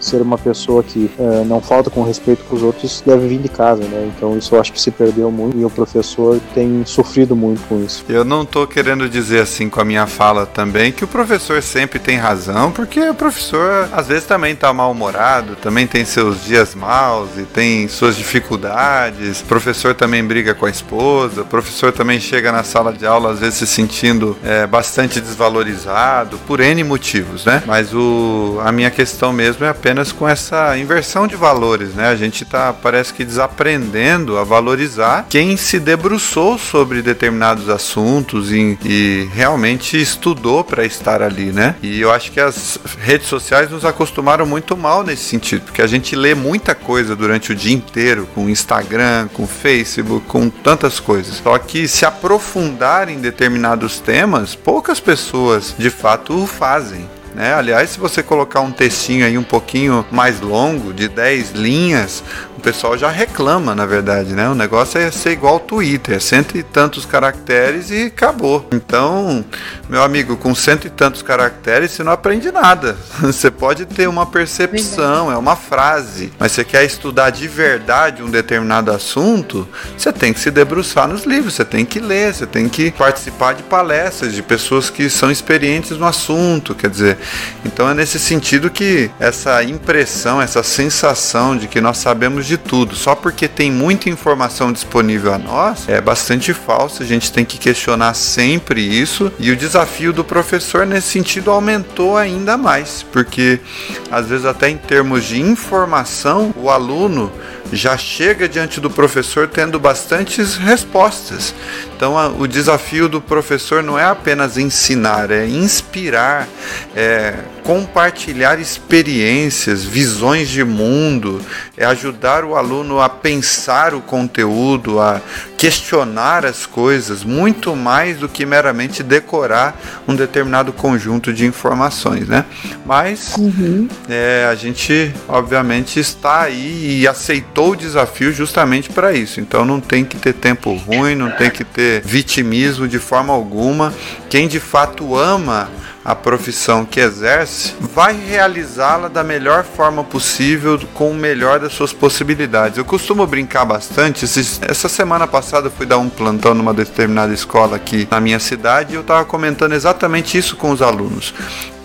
ser uma pessoa que eh, não falta com respeito com os outros deve vir de casa, né? Então isso eu acho que se perdeu muito e o professor tem sofrido muito com isso. Eu não tô querendo dizer assim com a minha fala também que o professor sempre tem razão, porque o professor às vezes também tá mal-humorado, também tem seus dias maus e tem suas dificuldades. O professor também briga com a esposa, o professor também chega na sala de aula às vezes se sentindo é, bastante desvalorizado por N motivos, né? Mas o, a minha questão mesmo é apenas com essa inversão de valores, né? A gente tá, parece que desaprendendo a valorizar quem se debruçou sobre determinados assuntos e, e realmente estudou para estar ali, né? E eu acho que as redes sociais nos acostumaram muito mal nesse sentido, porque a gente lê muita coisa durante o dia inteiro com Instagram, com Facebook, com tantas coisas. Só que se aprofundar em determinados temas, poucas pessoas de fato o fazem. Né? Aliás, se você colocar um textinho aí um pouquinho mais longo, de 10 linhas, o pessoal já reclama, na verdade, né? O negócio é ser igual ao Twitter, é cento e tantos caracteres e acabou. Então, meu amigo, com cento e tantos caracteres você não aprende nada. [laughs] Você pode ter uma percepção, é uma frase, mas você quer estudar de verdade um determinado assunto, você tem que se debruçar nos livros, você tem que ler, você tem que participar de palestras de pessoas que são experientes no assunto, quer dizer, então é nesse sentido que essa impressão, essa sensação de que nós sabemos de tudo, só porque tem muita informação disponível a nós, é bastante falso. A gente tem que questionar sempre isso. E o desafio do professor nesse sentido aumentou ainda mais, porque às vezes até em termos de informação, o aluno já chega diante do professor tendo bastantes respostas. Então, a, o desafio do professor não é apenas ensinar, é inspirar, é compartilhar experiências, visões de mundo, é ajudar o aluno a pensar o conteúdo, a questionar as coisas, muito mais do que meramente decorar um determinado conjunto de informações, né? Mas uhum. é, a gente, obviamente, está aí e aceitou o desafio justamente para isso. Então não tem que ter tempo ruim, não tem que ter vitimismo de forma alguma. Quem de fato ama a profissão que exerce, vai realizá-la da melhor forma possível, com o melhor das suas possibilidades. Eu costumo brincar bastante. Essa semana passada eu fui dar um plantão numa determinada escola aqui na minha cidade e eu estava comentando exatamente isso com os alunos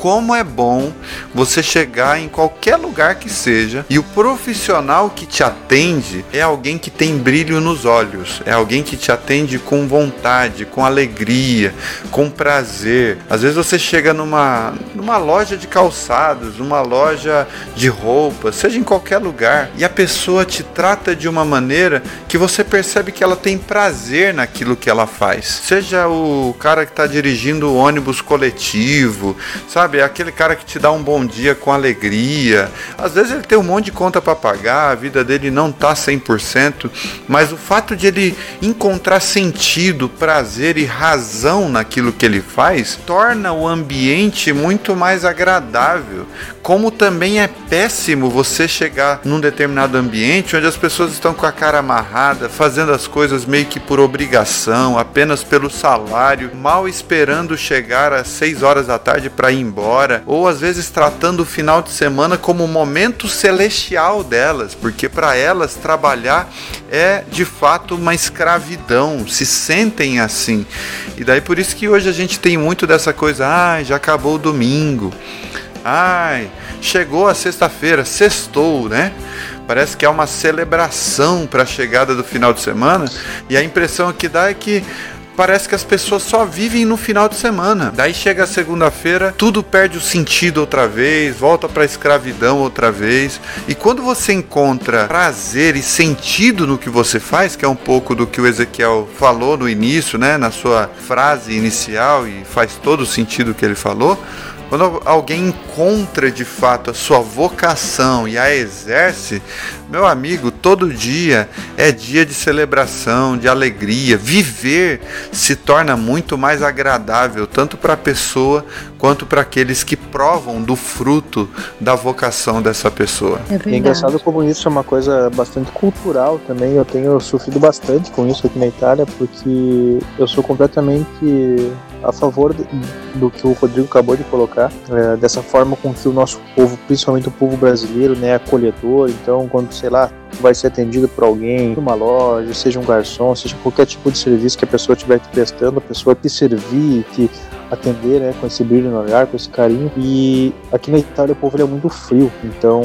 como é bom você chegar em qualquer lugar que seja e o profissional que te atende é alguém que tem brilho nos olhos, é alguém que te atende com vontade, com alegria, com prazer. Às vezes você chega numa, numa loja de calçados, numa loja de roupas, seja em qualquer lugar, e a pessoa te trata de uma maneira que você percebe que ela tem prazer naquilo que ela faz. Seja o cara que está dirigindo o ônibus coletivo, sabe? Sabe? É aquele cara que te dá um bom dia com alegria. Às vezes ele tem um monte de conta para pagar, a vida dele não tá 100%, mas o fato de ele encontrar sentido, prazer e razão naquilo que ele faz torna o ambiente muito mais agradável. Como também é péssimo você chegar num determinado ambiente onde as pessoas estão com a cara amarrada, fazendo as coisas meio que por obrigação, apenas pelo salário, mal esperando chegar às 6 horas da tarde para ir embora ou às vezes tratando o final de semana como um momento celestial delas, porque para elas trabalhar é de fato uma escravidão, se sentem assim. E daí por isso que hoje a gente tem muito dessa coisa, ah, já acabou o domingo. Ai, chegou a sexta-feira, sextou, né? Parece que é uma celebração para a chegada do final de semana, e a impressão que dá é que parece que as pessoas só vivem no final de semana. Daí chega a segunda-feira, tudo perde o sentido outra vez, volta para a escravidão outra vez. E quando você encontra prazer e sentido no que você faz, que é um pouco do que o Ezequiel falou no início, né, na sua frase inicial e faz todo o sentido que ele falou, quando alguém encontra de fato a sua vocação e a exerce, meu amigo, todo dia é dia de celebração, de alegria. Viver se torna muito mais agradável, tanto para a pessoa quanto para aqueles que provam do fruto da vocação dessa pessoa. É, é engraçado como isso é uma coisa bastante cultural também. Eu tenho sofrido bastante com isso aqui na Itália, porque eu sou completamente a favor do que o Rodrigo acabou de colocar, é, dessa forma com que o nosso povo, principalmente o povo brasileiro, né, é acolhedor. Então, quando sei lá, vai ser atendido por alguém, numa loja, seja um garçom, seja qualquer tipo de serviço que a pessoa estiver te prestando, a pessoa te servir, te atender, né, com esse brilho no olhar, com esse carinho. E aqui na Itália o povo é muito frio. Então,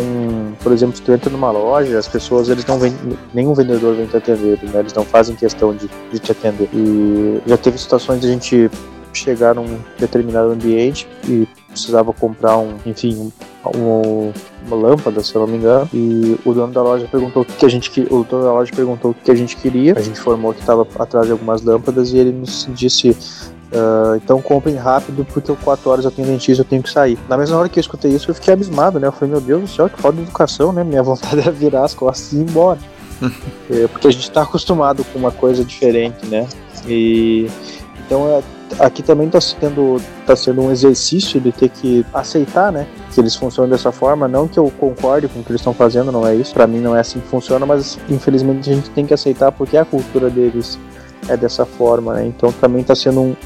por exemplo, se tu entra numa loja, as pessoas eles não vêm, nenhum vendedor vem te atender, né? Eles não fazem questão de, de te atender. E já teve situações de a gente chegar num determinado ambiente e precisava comprar um, enfim, um, uma lâmpada, se eu não me engano, e o dono da loja perguntou o que a gente o dono da loja perguntou o que a gente queria. A gente informou que estava atrás de algumas lâmpadas e ele nos disse Uh, então comprem rápido porque eu 4 horas eu tenho dentista, eu tenho que sair. Na mesma hora que eu escutei isso, eu fiquei abismado, né? Eu falei, meu Deus do céu, que falta de educação, né? Minha [laughs] vontade era virar as costas e ir embora. [laughs] é, porque a gente está acostumado com uma coisa diferente, né? E então é, aqui também está sendo, tá sendo um exercício de ter que aceitar, né? Que eles funcionam dessa forma. Não que eu concorde com o que eles estão fazendo, não é isso. Para mim não é assim que funciona, mas infelizmente a gente tem que aceitar porque a cultura deles é dessa forma, né? Então também está sendo um,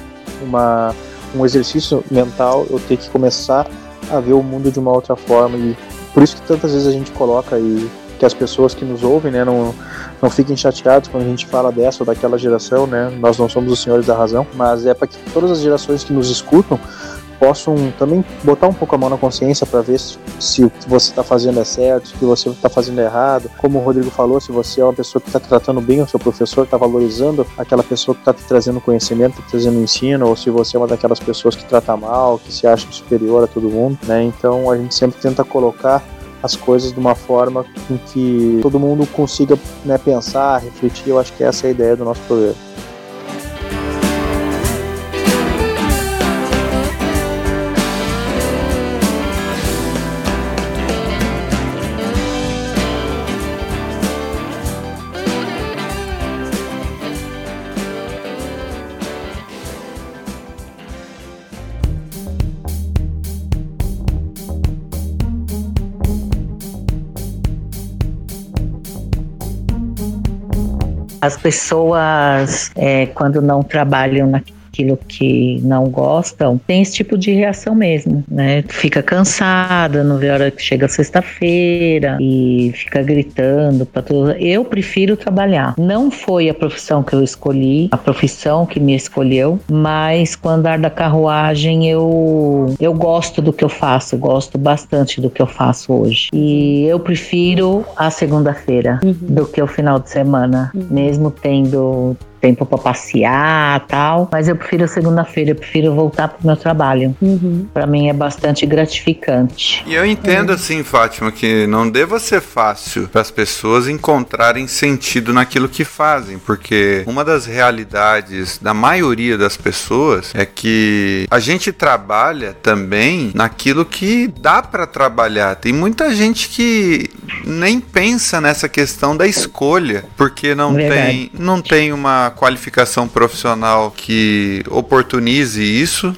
uma, um exercício mental eu ter que começar a ver o mundo de uma outra forma e por isso que tantas vezes a gente coloca e que as pessoas que nos ouvem, né, não, não fiquem chateados quando a gente fala dessa ou daquela geração, né? Nós não somos os senhores da razão, mas é para que todas as gerações que nos escutam possam também botar um pouco a mão na consciência para ver se, se, o que você está fazendo é certo, se o que você está fazendo é errado. Como o Rodrigo falou, se você é uma pessoa que está tratando bem o seu professor, está valorizando aquela pessoa que está te trazendo conhecimento, tá trazendo ensino, ou se você é uma daquelas pessoas que trata mal, que se acha superior a todo mundo, né? Então a gente sempre tenta colocar as coisas de uma forma em que todo mundo consiga né, pensar, refletir. Eu acho que essa é a ideia do nosso programa. As pessoas, é, quando não trabalham na, aquilo que não gostam, tem esse tipo de reação mesmo, né? Fica cansada, não vê a hora que chega sexta-feira e fica gritando para tudo. Eu prefiro trabalhar. Não foi a profissão que eu escolhi, a profissão que me escolheu, mas com o andar da carruagem eu eu gosto do que eu faço, gosto bastante do que eu faço hoje. E eu prefiro a segunda-feira uhum. do que o final de semana, uhum. mesmo tendo tempo para passear tal. Mas eu prefiro segunda-feira, eu prefiro voltar pro meu trabalho. Uhum. Para mim é bastante gratificante. E eu entendo uhum. assim, Fátima, que não deva ser fácil para as pessoas encontrarem sentido naquilo que fazem, porque uma das realidades da maioria das pessoas é que a gente trabalha também naquilo que dá para trabalhar. Tem muita gente que nem pensa nessa questão da escolha, porque não tem não tem uma qualificação profissional que oportunize isso.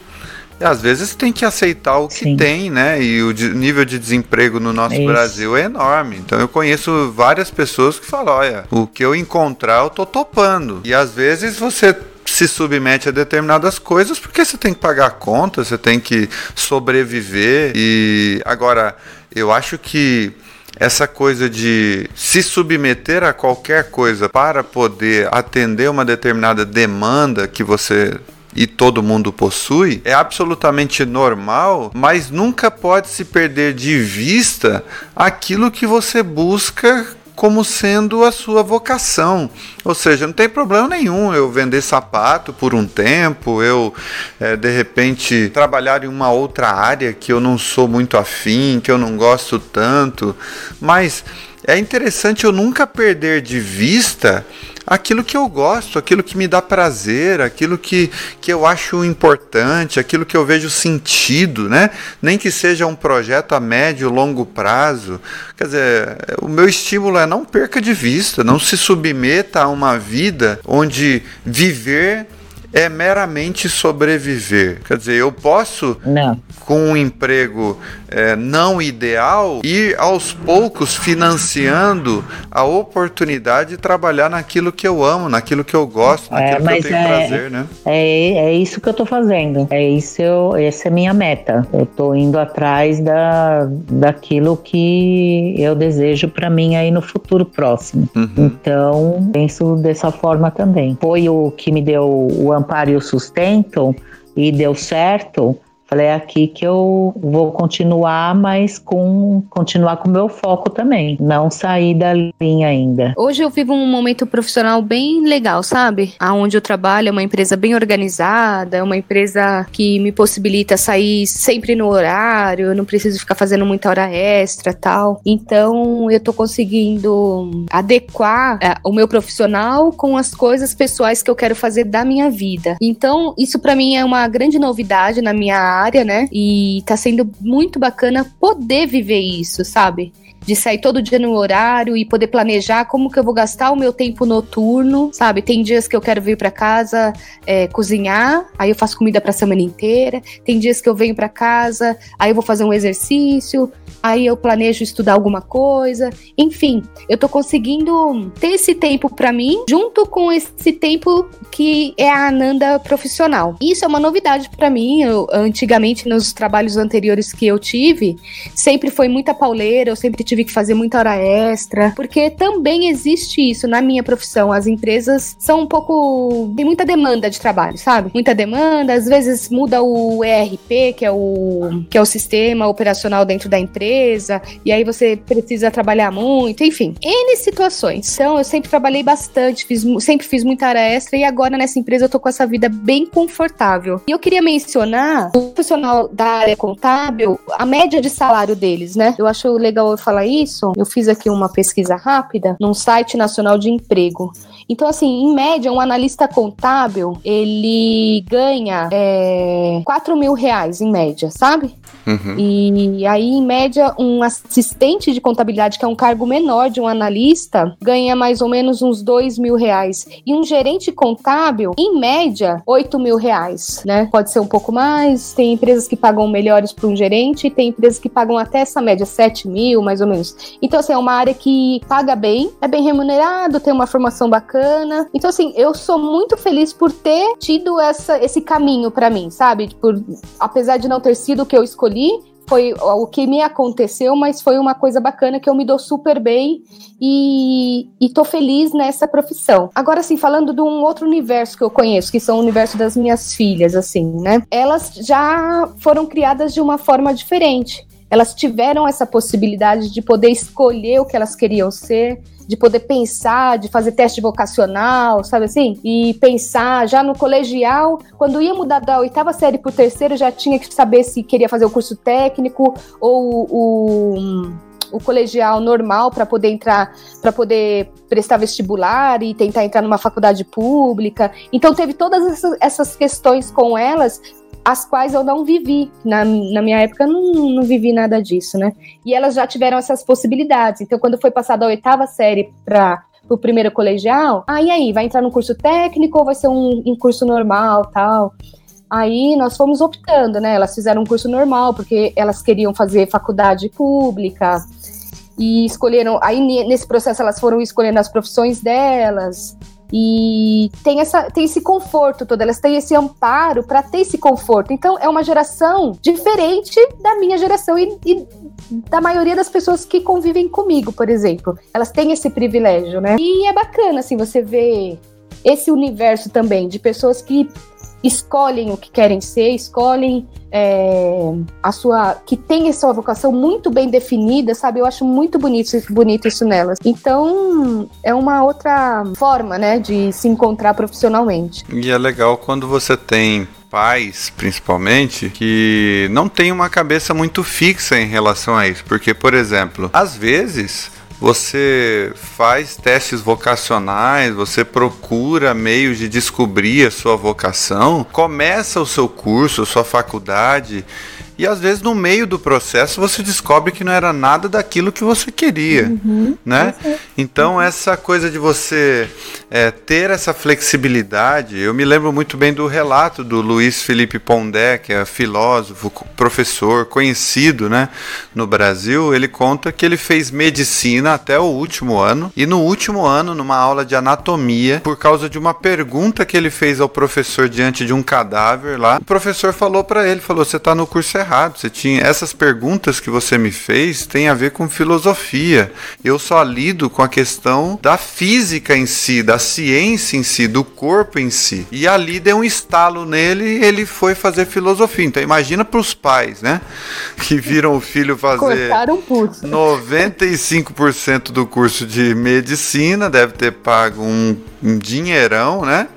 E às vezes tem que aceitar o que Sim. tem, né? E o de, nível de desemprego no nosso isso. Brasil é enorme. Então eu conheço várias pessoas que falam: olha, o que eu encontrar eu tô topando. E às vezes você se submete a determinadas coisas porque você tem que pagar contas, você tem que sobreviver. E agora, eu acho que essa coisa de se submeter a qualquer coisa para poder atender uma determinada demanda que você e todo mundo possui, é absolutamente normal, mas nunca pode se perder de vista aquilo que você busca como sendo a sua vocação. Ou seja, não tem problema nenhum eu vender sapato por um tempo, eu é, de repente trabalhar em uma outra área que eu não sou muito afim, que eu não gosto tanto, mas é interessante eu nunca perder de vista aquilo que eu gosto, aquilo que me dá prazer, aquilo que, que eu acho importante, aquilo que eu vejo sentido, né? Nem que seja um projeto a médio, longo prazo. Quer dizer, o meu estímulo é não perca de vista, não se submeta a uma vida onde viver é meramente sobreviver. Quer dizer, eu posso, não. com um emprego é, não ideal, ir aos poucos financiando a oportunidade de trabalhar naquilo que eu amo, naquilo que eu gosto, é, naquilo é, que eu tenho é, prazer, né? É, é isso que eu estou fazendo. É isso, eu, essa é a minha meta. Eu estou indo atrás da, daquilo que eu desejo para mim aí no futuro próximo. Uhum. Então, penso dessa forma também. Foi o que me deu o amparo e o sustento e deu certo, Falei, é aqui que eu vou continuar, mas com continuar com o meu foco também, não sair da linha ainda. Hoje eu vivo um momento profissional bem legal, sabe? Aonde eu trabalho é uma empresa bem organizada, é uma empresa que me possibilita sair sempre no horário, eu não preciso ficar fazendo muita hora extra, tal. Então, eu tô conseguindo adequar é, o meu profissional com as coisas pessoais que eu quero fazer da minha vida. Então, isso para mim é uma grande novidade na minha área, né? E tá sendo muito bacana poder viver isso, sabe? De sair todo dia no horário e poder planejar como que eu vou gastar o meu tempo noturno, sabe? Tem dias que eu quero vir para casa é, cozinhar, aí eu faço comida para semana inteira. Tem dias que eu venho para casa, aí eu vou fazer um exercício, aí eu planejo estudar alguma coisa. Enfim, eu tô conseguindo ter esse tempo para mim, junto com esse tempo que é a Ananda profissional. Isso é uma novidade para mim. Eu, antigamente, nos trabalhos anteriores que eu tive, sempre foi muita pauleira, eu sempre tive que fazer muita hora extra, porque também existe isso na minha profissão. As empresas são um pouco. tem muita demanda de trabalho, sabe? Muita demanda, às vezes muda o ERP, que é o, que é o sistema operacional dentro da empresa e aí você precisa trabalhar muito, enfim, N situações. Então, eu sempre trabalhei bastante, fiz, sempre fiz muita área extra, e agora nessa empresa eu tô com essa vida bem confortável. E eu queria mencionar profissional da área contábil, a média de salário deles, né? Eu acho legal eu falar isso. Eu fiz aqui uma pesquisa rápida num site nacional de emprego. Então, assim, em média, um analista contábil, ele ganha é, 4 mil reais, em média, sabe? Uhum. E aí, em média, um assistente de contabilidade, que é um cargo menor de um analista, ganha mais ou menos uns 2 mil reais. E um gerente contábil, em média, 8 mil reais, né? Pode ser um pouco mais, tem empresas que pagam melhores para um gerente, tem empresas que pagam até essa média, 7 mil, mais ou menos. Então, assim, é uma área que paga bem, é bem remunerado, tem uma formação bacana, bacana. Então, assim, eu sou muito feliz por ter tido essa, esse caminho para mim, sabe? Por, apesar de não ter sido o que eu escolhi, foi o que me aconteceu, mas foi uma coisa bacana que eu me dou super bem e, e tô feliz nessa profissão. Agora, assim, falando de um outro universo que eu conheço, que são o universo das minhas filhas, assim, né? Elas já foram criadas de uma forma diferente. Elas tiveram essa possibilidade de poder escolher o que elas queriam ser, de poder pensar, de fazer teste vocacional, sabe assim? E pensar já no colegial, quando ia mudar da oitava série para o terceiro, já tinha que saber se queria fazer o curso técnico ou o, o colegial normal para poder entrar, para poder prestar vestibular e tentar entrar numa faculdade pública. Então teve todas essas questões com elas as quais eu não vivi. Na, na minha época, não, não vivi nada disso, né? E elas já tiveram essas possibilidades. Então, quando foi passada a oitava série para o primeiro colegial, aí ah, aí, vai entrar no curso técnico ou vai ser um, um curso normal, tal? Aí nós fomos optando, né? Elas fizeram um curso normal porque elas queriam fazer faculdade pública e escolheram. Aí nesse processo elas foram escolhendo as profissões delas. E tem, essa, tem esse conforto todo, elas têm esse amparo para ter esse conforto. Então, é uma geração diferente da minha geração e, e, da maioria das pessoas que convivem comigo, por exemplo. Elas têm esse privilégio, né? E é bacana, assim, você ver esse universo também de pessoas que escolhem o que querem ser, escolhem é, a sua. que tem essa vocação muito bem definida, sabe? Eu acho muito bonito, bonito isso nelas. Então, é uma outra forma, né, de se encontrar profissionalmente. E é legal quando você tem pais, principalmente, que não tem uma cabeça muito fixa em relação a isso. Porque, por exemplo, às vezes você faz testes vocacionais, você procura meios de descobrir a sua vocação, começa o seu curso, a sua faculdade e às vezes no meio do processo você descobre que não era nada daquilo que você queria, uhum, né? Então essa coisa de você é, ter essa flexibilidade, eu me lembro muito bem do relato do Luiz Felipe Pondé, que é filósofo, professor conhecido, né, no Brasil. Ele conta que ele fez medicina até o último ano e no último ano, numa aula de anatomia, por causa de uma pergunta que ele fez ao professor diante de um cadáver lá, o professor falou para ele, falou: "Você está no curso errado errado. Você tinha essas perguntas que você me fez têm a ver com filosofia. Eu só lido com a questão da física em si, da ciência em si, do corpo em si. E ali deu um estalo nele e ele foi fazer filosofia. Então imagina para os pais, né, [laughs] que viram o filho fazer Cortaram 95% do curso de medicina, deve ter pago um, um dinheirão, né?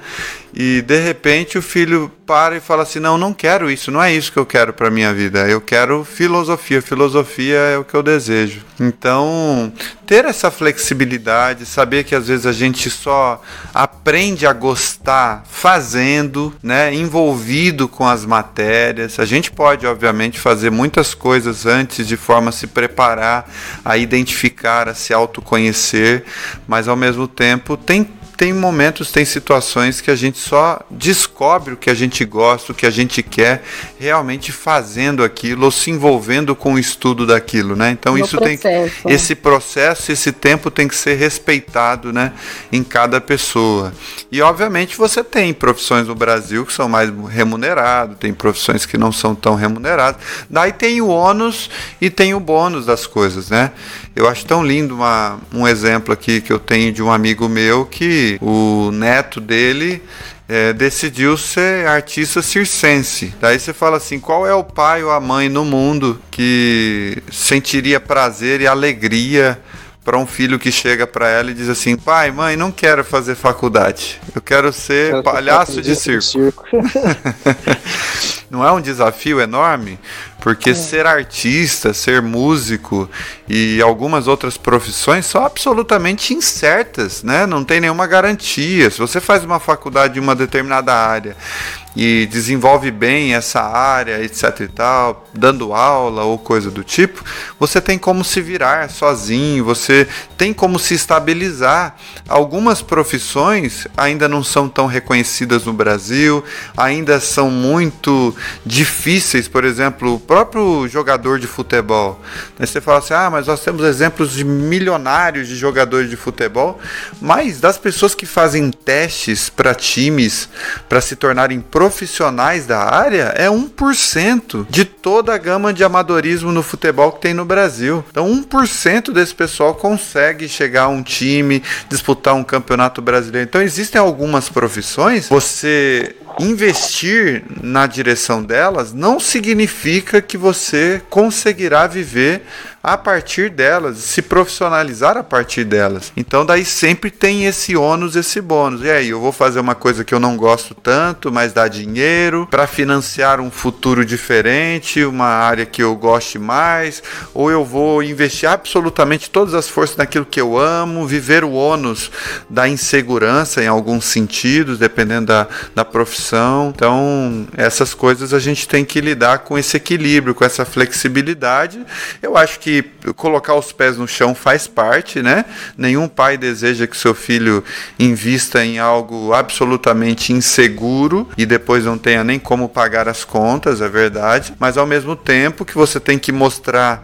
E de repente o filho para e fala assim: "Não, não quero isso, não é isso que eu quero para minha vida. Eu quero filosofia. Filosofia é o que eu desejo". Então, ter essa flexibilidade, saber que às vezes a gente só aprende a gostar fazendo, né, envolvido com as matérias. A gente pode, obviamente, fazer muitas coisas antes de forma a se preparar, a identificar, a se autoconhecer, mas ao mesmo tempo tem tem momentos, tem situações que a gente só descobre o que a gente gosta, o que a gente quer, realmente fazendo aquilo ou se envolvendo com o estudo daquilo, né? Então no isso processo. tem esse processo, esse tempo tem que ser respeitado, né, em cada pessoa. E obviamente você tem profissões no Brasil que são mais remuneradas, tem profissões que não são tão remuneradas. Daí tem o ônus e tem o bônus das coisas, né? Eu acho tão lindo uma, um exemplo aqui que eu tenho de um amigo meu que o neto dele é, decidiu ser artista circense. Daí você fala assim: qual é o pai ou a mãe no mundo que sentiria prazer e alegria para um filho que chega para ela e diz assim: pai, mãe, não quero fazer faculdade, eu quero ser quero palhaço de circo. circo. [laughs] não é um desafio enorme? Porque é. ser artista, ser músico e algumas outras profissões são absolutamente incertas, né? Não tem nenhuma garantia. Se você faz uma faculdade em uma determinada área e desenvolve bem essa área, etc e tal, dando aula ou coisa do tipo, você tem como se virar sozinho, você tem como se estabilizar. Algumas profissões ainda não são tão reconhecidas no Brasil, ainda são muito difíceis, por exemplo, próprio jogador de futebol. Você fala assim: "Ah, mas nós temos exemplos de milionários de jogadores de futebol", mas das pessoas que fazem testes para times para se tornarem profissionais da área é 1% de toda a gama de amadorismo no futebol que tem no Brasil. Então, 1% desse pessoal consegue chegar a um time, disputar um campeonato brasileiro. Então, existem algumas profissões, você investir na direção delas não significa que você conseguirá viver a partir delas, se profissionalizar a partir delas. Então daí sempre tem esse ônus, esse bônus. E aí, eu vou fazer uma coisa que eu não gosto tanto, mas dá dinheiro para financiar um futuro diferente, uma área que eu goste mais, ou eu vou investir absolutamente todas as forças naquilo que eu amo, viver o ônus da insegurança em alguns sentidos, dependendo da, da profissão. Então, essas coisas a gente tem que lidar com esse equilíbrio, com essa flexibilidade. Eu acho que que colocar os pés no chão faz parte, né? Nenhum pai deseja que seu filho invista em algo absolutamente inseguro e depois não tenha nem como pagar as contas, é verdade. Mas ao mesmo tempo que você tem que mostrar,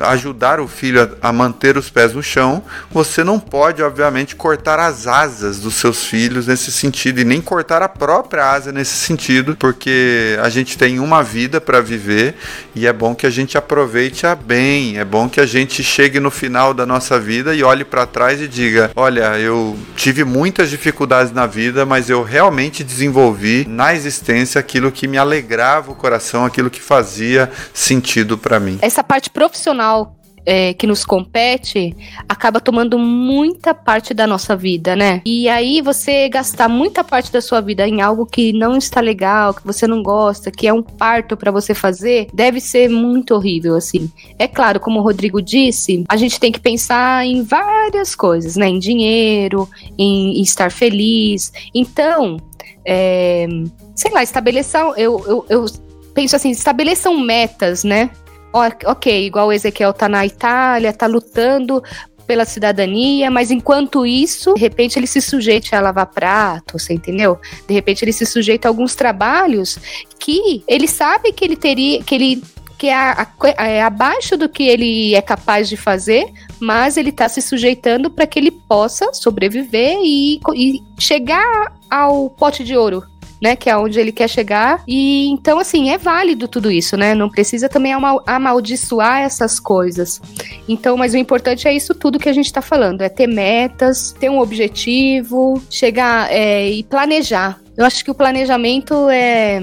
ajudar o filho a, a manter os pés no chão, você não pode, obviamente, cortar as asas dos seus filhos nesse sentido e nem cortar a própria asa nesse sentido, porque a gente tem uma vida para viver e é bom que a gente aproveite a bem bem, é bom que a gente chegue no final da nossa vida e olhe para trás e diga: olha, eu tive muitas dificuldades na vida, mas eu realmente desenvolvi na existência aquilo que me alegrava o coração, aquilo que fazia sentido para mim. Essa parte profissional é, que nos compete acaba tomando muita parte da nossa vida, né? E aí você gastar muita parte da sua vida em algo que não está legal, que você não gosta, que é um parto para você fazer, deve ser muito horrível, assim. É claro, como o Rodrigo disse, a gente tem que pensar em várias coisas, né? Em dinheiro, em, em estar feliz. Então, é, sei lá, estabeleçam. Eu, eu, eu penso assim, estabeleçam metas, né? Ok, igual o Ezequiel tá na Itália, tá lutando pela cidadania, mas enquanto isso, de repente ele se sujeita a lavar prato, você entendeu? De repente ele se sujeita a alguns trabalhos que ele sabe que ele teria, que ele que é, a, é abaixo do que ele é capaz de fazer, mas ele está se sujeitando para que ele possa sobreviver e, e chegar ao pote de ouro, né? Que é onde ele quer chegar. E então, assim, é válido tudo isso, né? Não precisa também amaldiçoar essas coisas. Então, mas o importante é isso tudo que a gente tá falando: é ter metas, ter um objetivo, chegar é, e planejar. Eu acho que o planejamento é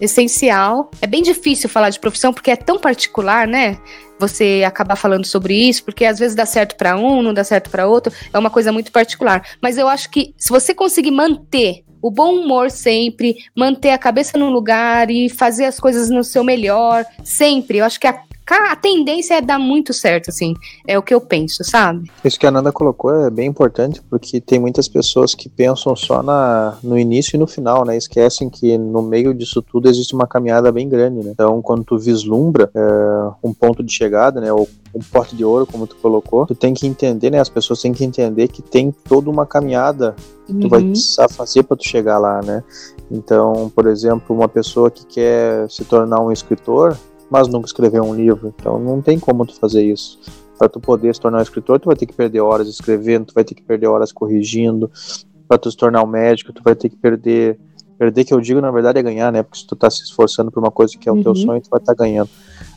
essencial. É bem difícil falar de profissão porque é tão particular, né? Você acabar falando sobre isso, porque às vezes dá certo para um, não dá certo para outro, é uma coisa muito particular. Mas eu acho que se você conseguir manter o bom humor sempre, manter a cabeça no lugar e fazer as coisas no seu melhor, sempre. Eu acho que a a tendência é dar muito certo, assim. É o que eu penso, sabe? Isso que a Nanda colocou é bem importante, porque tem muitas pessoas que pensam só na, no início e no final, né? Esquecem que no meio disso tudo existe uma caminhada bem grande, né? Então, quando tu vislumbra é, um ponto de chegada, né? Ou um porte de ouro, como tu colocou, tu tem que entender, né? As pessoas têm que entender que tem toda uma caminhada que tu vai uhum. precisar fazer para tu chegar lá, né? Então, por exemplo, uma pessoa que quer se tornar um escritor, mas nunca escreveu um livro, então não tem como tu fazer isso. Para tu poder se tornar um escritor, tu vai ter que perder horas escrevendo, tu vai ter que perder horas corrigindo. Para tu se tornar um médico, tu vai ter que perder perder que eu digo na verdade é ganhar, né? Porque se tu tá se esforçando por uma coisa que é o uhum. teu sonho, tu vai estar tá ganhando.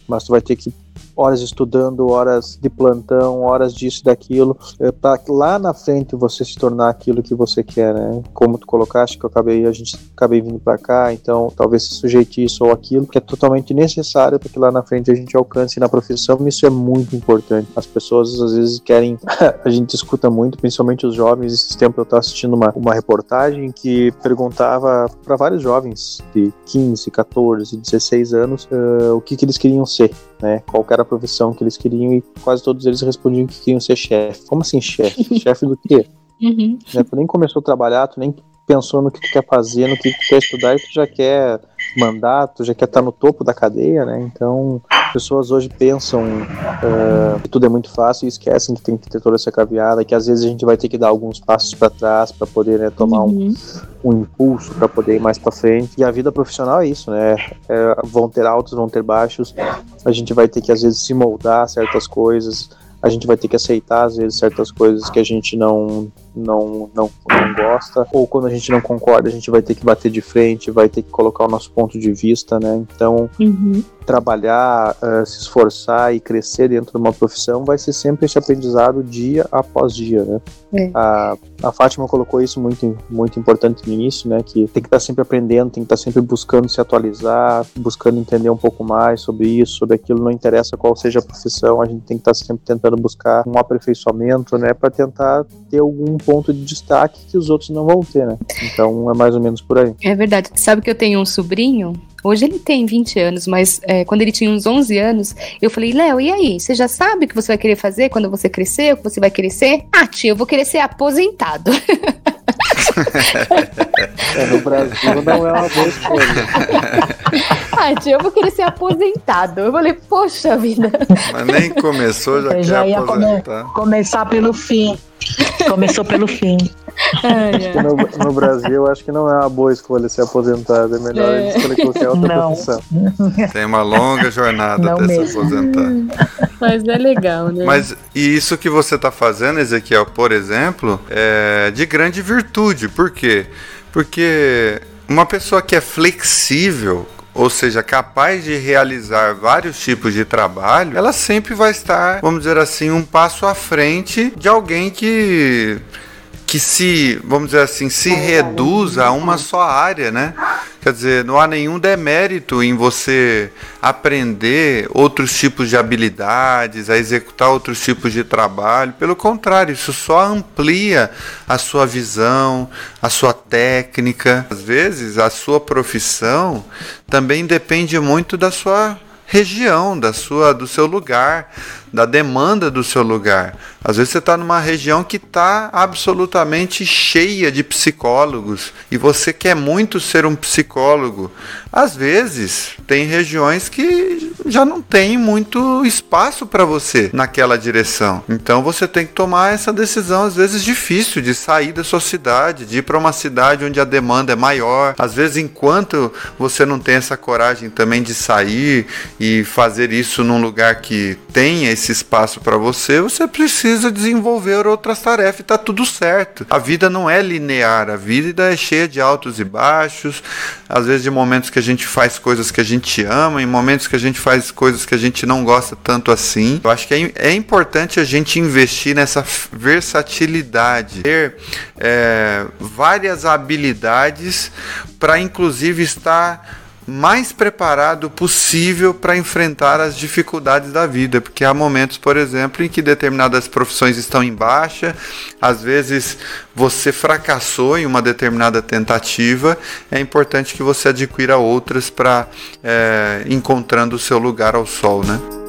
Mas tu vai ter que horas estudando, horas de plantão, horas disso daquilo, é, para lá na frente você se tornar aquilo que você quer, né? Como tu colocaste que eu acabei, a gente acabei vindo para cá, então talvez se sujeite isso ou aquilo, que é totalmente necessário para que lá na frente a gente alcance na profissão, isso é muito importante. As pessoas às vezes querem, [laughs] a gente escuta muito, principalmente os jovens, esses tempos eu estava assistindo uma, uma reportagem que perguntava para vários jovens de 15, 14, 16 anos uh, o que, que eles queriam ser, né? Qual era a profissão que eles queriam e quase todos eles respondiam que queriam ser chefe. Como assim chefe? [laughs] chefe do quê? Uhum. Né, tu nem começou a trabalhar, tu nem pensou no que tu quer fazer, no que tu quer estudar e tu já quer mandato, já quer estar no topo da cadeia, né? Então, pessoas hoje pensam uh, que tudo é muito fácil e esquecem que tem que ter toda essa caveada, que às vezes a gente vai ter que dar alguns passos para trás para poder né, tomar uhum. um, um, impulso para poder ir mais para frente. E a vida profissional é isso, né? É, vão ter altos, vão ter baixos. A gente vai ter que às vezes se moldar certas coisas a gente vai ter que aceitar às vezes certas coisas que a gente não não, não não gosta ou quando a gente não concorda a gente vai ter que bater de frente vai ter que colocar o nosso ponto de vista né então uhum trabalhar, uh, se esforçar e crescer dentro de uma profissão vai ser sempre esse aprendizado dia após dia, né? É. A, a Fátima colocou isso muito, muito importante no início, né? Que tem que estar sempre aprendendo, tem que estar sempre buscando se atualizar, buscando entender um pouco mais sobre isso, sobre aquilo, não interessa qual seja a profissão, a gente tem que estar sempre tentando buscar um aperfeiçoamento, né? Para tentar ter algum ponto de destaque que os outros não vão ter, né? Então é mais ou menos por aí. É verdade. Sabe que eu tenho um sobrinho Hoje ele tem 20 anos, mas é, quando ele tinha uns 11 anos, eu falei, Léo, e aí? Você já sabe o que você vai querer fazer quando você crescer? O que você vai querer ser? Ah, tia, eu vou querer ser aposentado. [laughs] é, no Brasil não é uma boa escolha. [laughs] ah, tia, eu vou querer ser aposentado. Eu falei, poxa vida. Mas nem começou, já, eu já ia aposentar. Come começar pelo fim. Começou pelo fim. No, no, Brasil, acho que não é uma boa escolha ser aposentado. É melhor é. escolher qualquer outra não. profissão. Tem uma longa jornada não até mesmo. se aposentar. Mas é legal, né? Mas e isso que você está fazendo, Ezequiel, por exemplo, é de grande virtude. Por quê? Porque uma pessoa que é flexível ou seja, capaz de realizar vários tipos de trabalho, ela sempre vai estar, vamos dizer assim, um passo à frente de alguém que que se, vamos dizer assim, se reduz a uma só área, né? Quer dizer, não há nenhum demérito em você aprender outros tipos de habilidades, a executar outros tipos de trabalho. Pelo contrário, isso só amplia a sua visão, a sua técnica. Às vezes, a sua profissão também depende muito da sua região, da sua, do seu lugar, da demanda do seu lugar. Às vezes você está numa região que está absolutamente cheia de psicólogos e você quer muito ser um psicólogo. Às vezes tem regiões que já não tem muito espaço para você naquela direção. Então você tem que tomar essa decisão às vezes difícil de sair da sua cidade, de ir para uma cidade onde a demanda é maior. Às vezes enquanto você não tem essa coragem também de sair e fazer isso num lugar que tenha esse espaço para você, você precisa desenvolver outras tarefas e tá tudo certo. A vida não é linear, a vida é cheia de altos e baixos, às vezes de momentos que a gente faz coisas que a gente ama, em momentos que a gente faz coisas que a gente não gosta tanto assim. Eu acho que é, é importante a gente investir nessa versatilidade, ter é, várias habilidades para inclusive estar mais preparado possível para enfrentar as dificuldades da vida, porque há momentos, por exemplo, em que determinadas profissões estão em baixa, às vezes você fracassou em uma determinada tentativa, é importante que você adquira outras para é, encontrando o seu lugar ao sol, né?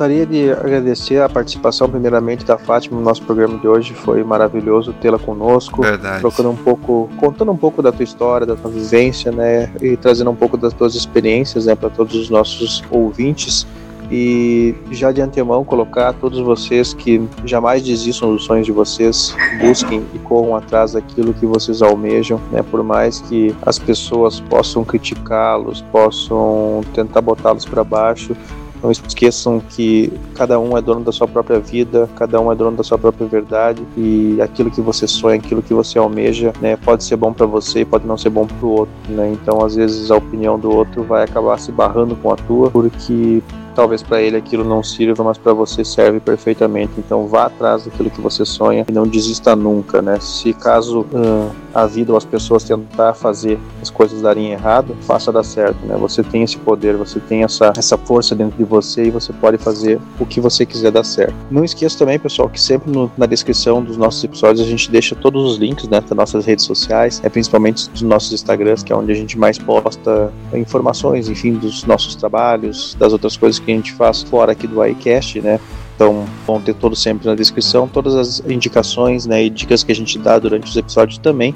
Gostaria de agradecer a participação, primeiramente, da Fátima no nosso programa de hoje. Foi maravilhoso tê-la conosco. Verdade. Trocando um pouco, contando um pouco da tua história, da tua vivência, né? E trazendo um pouco das tuas experiências, né, para todos os nossos ouvintes e já de antemão colocar todos vocês que jamais desistam dos sonhos de vocês, busquem e corram atrás daquilo que vocês almejam, né? Por mais que as pessoas possam criticá-los, possam tentar botá-los para baixo, não esqueçam que cada um é dono da sua própria vida, cada um é dono da sua própria verdade e aquilo que você sonha, aquilo que você almeja, né, pode ser bom para você e pode não ser bom para o outro, né? Então, às vezes a opinião do outro vai acabar se barrando com a tua, porque talvez para ele aquilo não sirva, mas para você serve perfeitamente. Então vá atrás daquilo que você sonha e não desista nunca, né? Se caso uh, a vida ou as pessoas tentar fazer as coisas darem errado, faça dar certo, né? Você tem esse poder, você tem essa, essa força dentro de você e você pode fazer o que você quiser dar certo. Não esqueça também, pessoal, que sempre no, na descrição dos nossos episódios a gente deixa todos os links, né, das nossas redes sociais, é principalmente dos nossos Instagrams, que é onde a gente mais posta informações, enfim, dos nossos trabalhos, das outras coisas que a gente faz fora aqui do iCast, né? Então vão ter todos sempre na descrição, todas as indicações né, e dicas que a gente dá durante os episódios também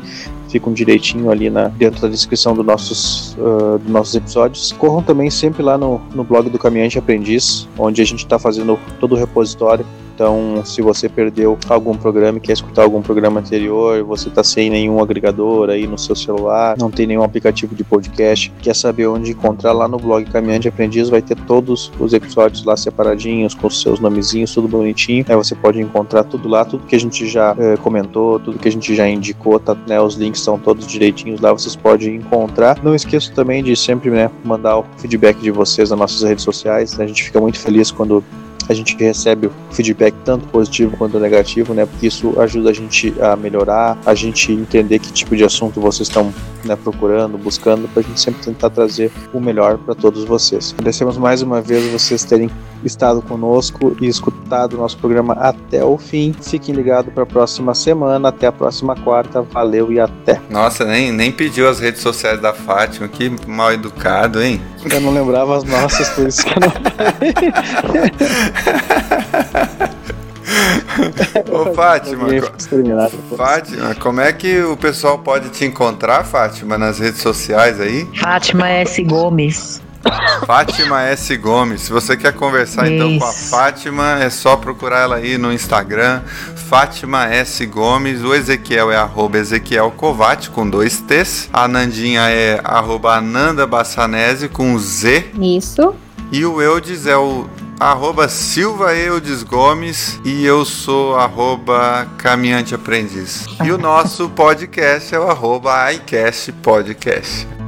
ficam direitinho ali na, dentro da descrição dos nossos, uh, dos nossos episódios. Corram também sempre lá no, no blog do Caminhante Aprendiz, onde a gente está fazendo todo o repositório então, se você perdeu algum programa e quer escutar algum programa anterior, você está sem nenhum agregador aí no seu celular, não tem nenhum aplicativo de podcast, quer saber onde encontrar lá no blog Caminhante Aprendiz, vai ter todos os episódios lá separadinhos, com os seus nomezinhos, tudo bonitinho. Aí você pode encontrar tudo lá, tudo que a gente já é, comentou, tudo que a gente já indicou, tá, né, os links estão todos direitinhos lá, vocês podem encontrar. Não esqueça também de sempre né, mandar o feedback de vocês nas nossas redes sociais. A gente fica muito feliz quando a gente recebe feedback tanto positivo quanto negativo, né? Porque isso ajuda a gente a melhorar, a gente entender que tipo de assunto vocês estão né, procurando, buscando, para a gente sempre tentar trazer o melhor para todos vocês. Agradecemos mais uma vez vocês terem estado conosco e escutado o nosso programa até o fim. Fiquem ligados para a próxima semana, até a próxima quarta. Valeu e até. Nossa, nem, nem pediu as redes sociais da Fátima, que mal educado, hein? Eu não lembrava as nossas, por isso que eu não [laughs] [laughs] [laughs] Ô [laughs] Fátima, Fátima, como é que o pessoal pode te encontrar, Fátima, nas redes sociais aí? Fátima S. Gomes. Fátima S. Gomes. Se você quer conversar Isso. então com a Fátima, é só procurar ela aí no Instagram, Fátima S. Gomes. O Ezequiel é arroba Ezequiel Covati com dois T's. A Nandinha é arroba Ananda Bassanese com Z. Isso. E o Eudes é o arroba Silva Eudes Gomes e eu sou arroba Caminhante Aprendiz. E o nosso podcast é o arroba iCast Podcast.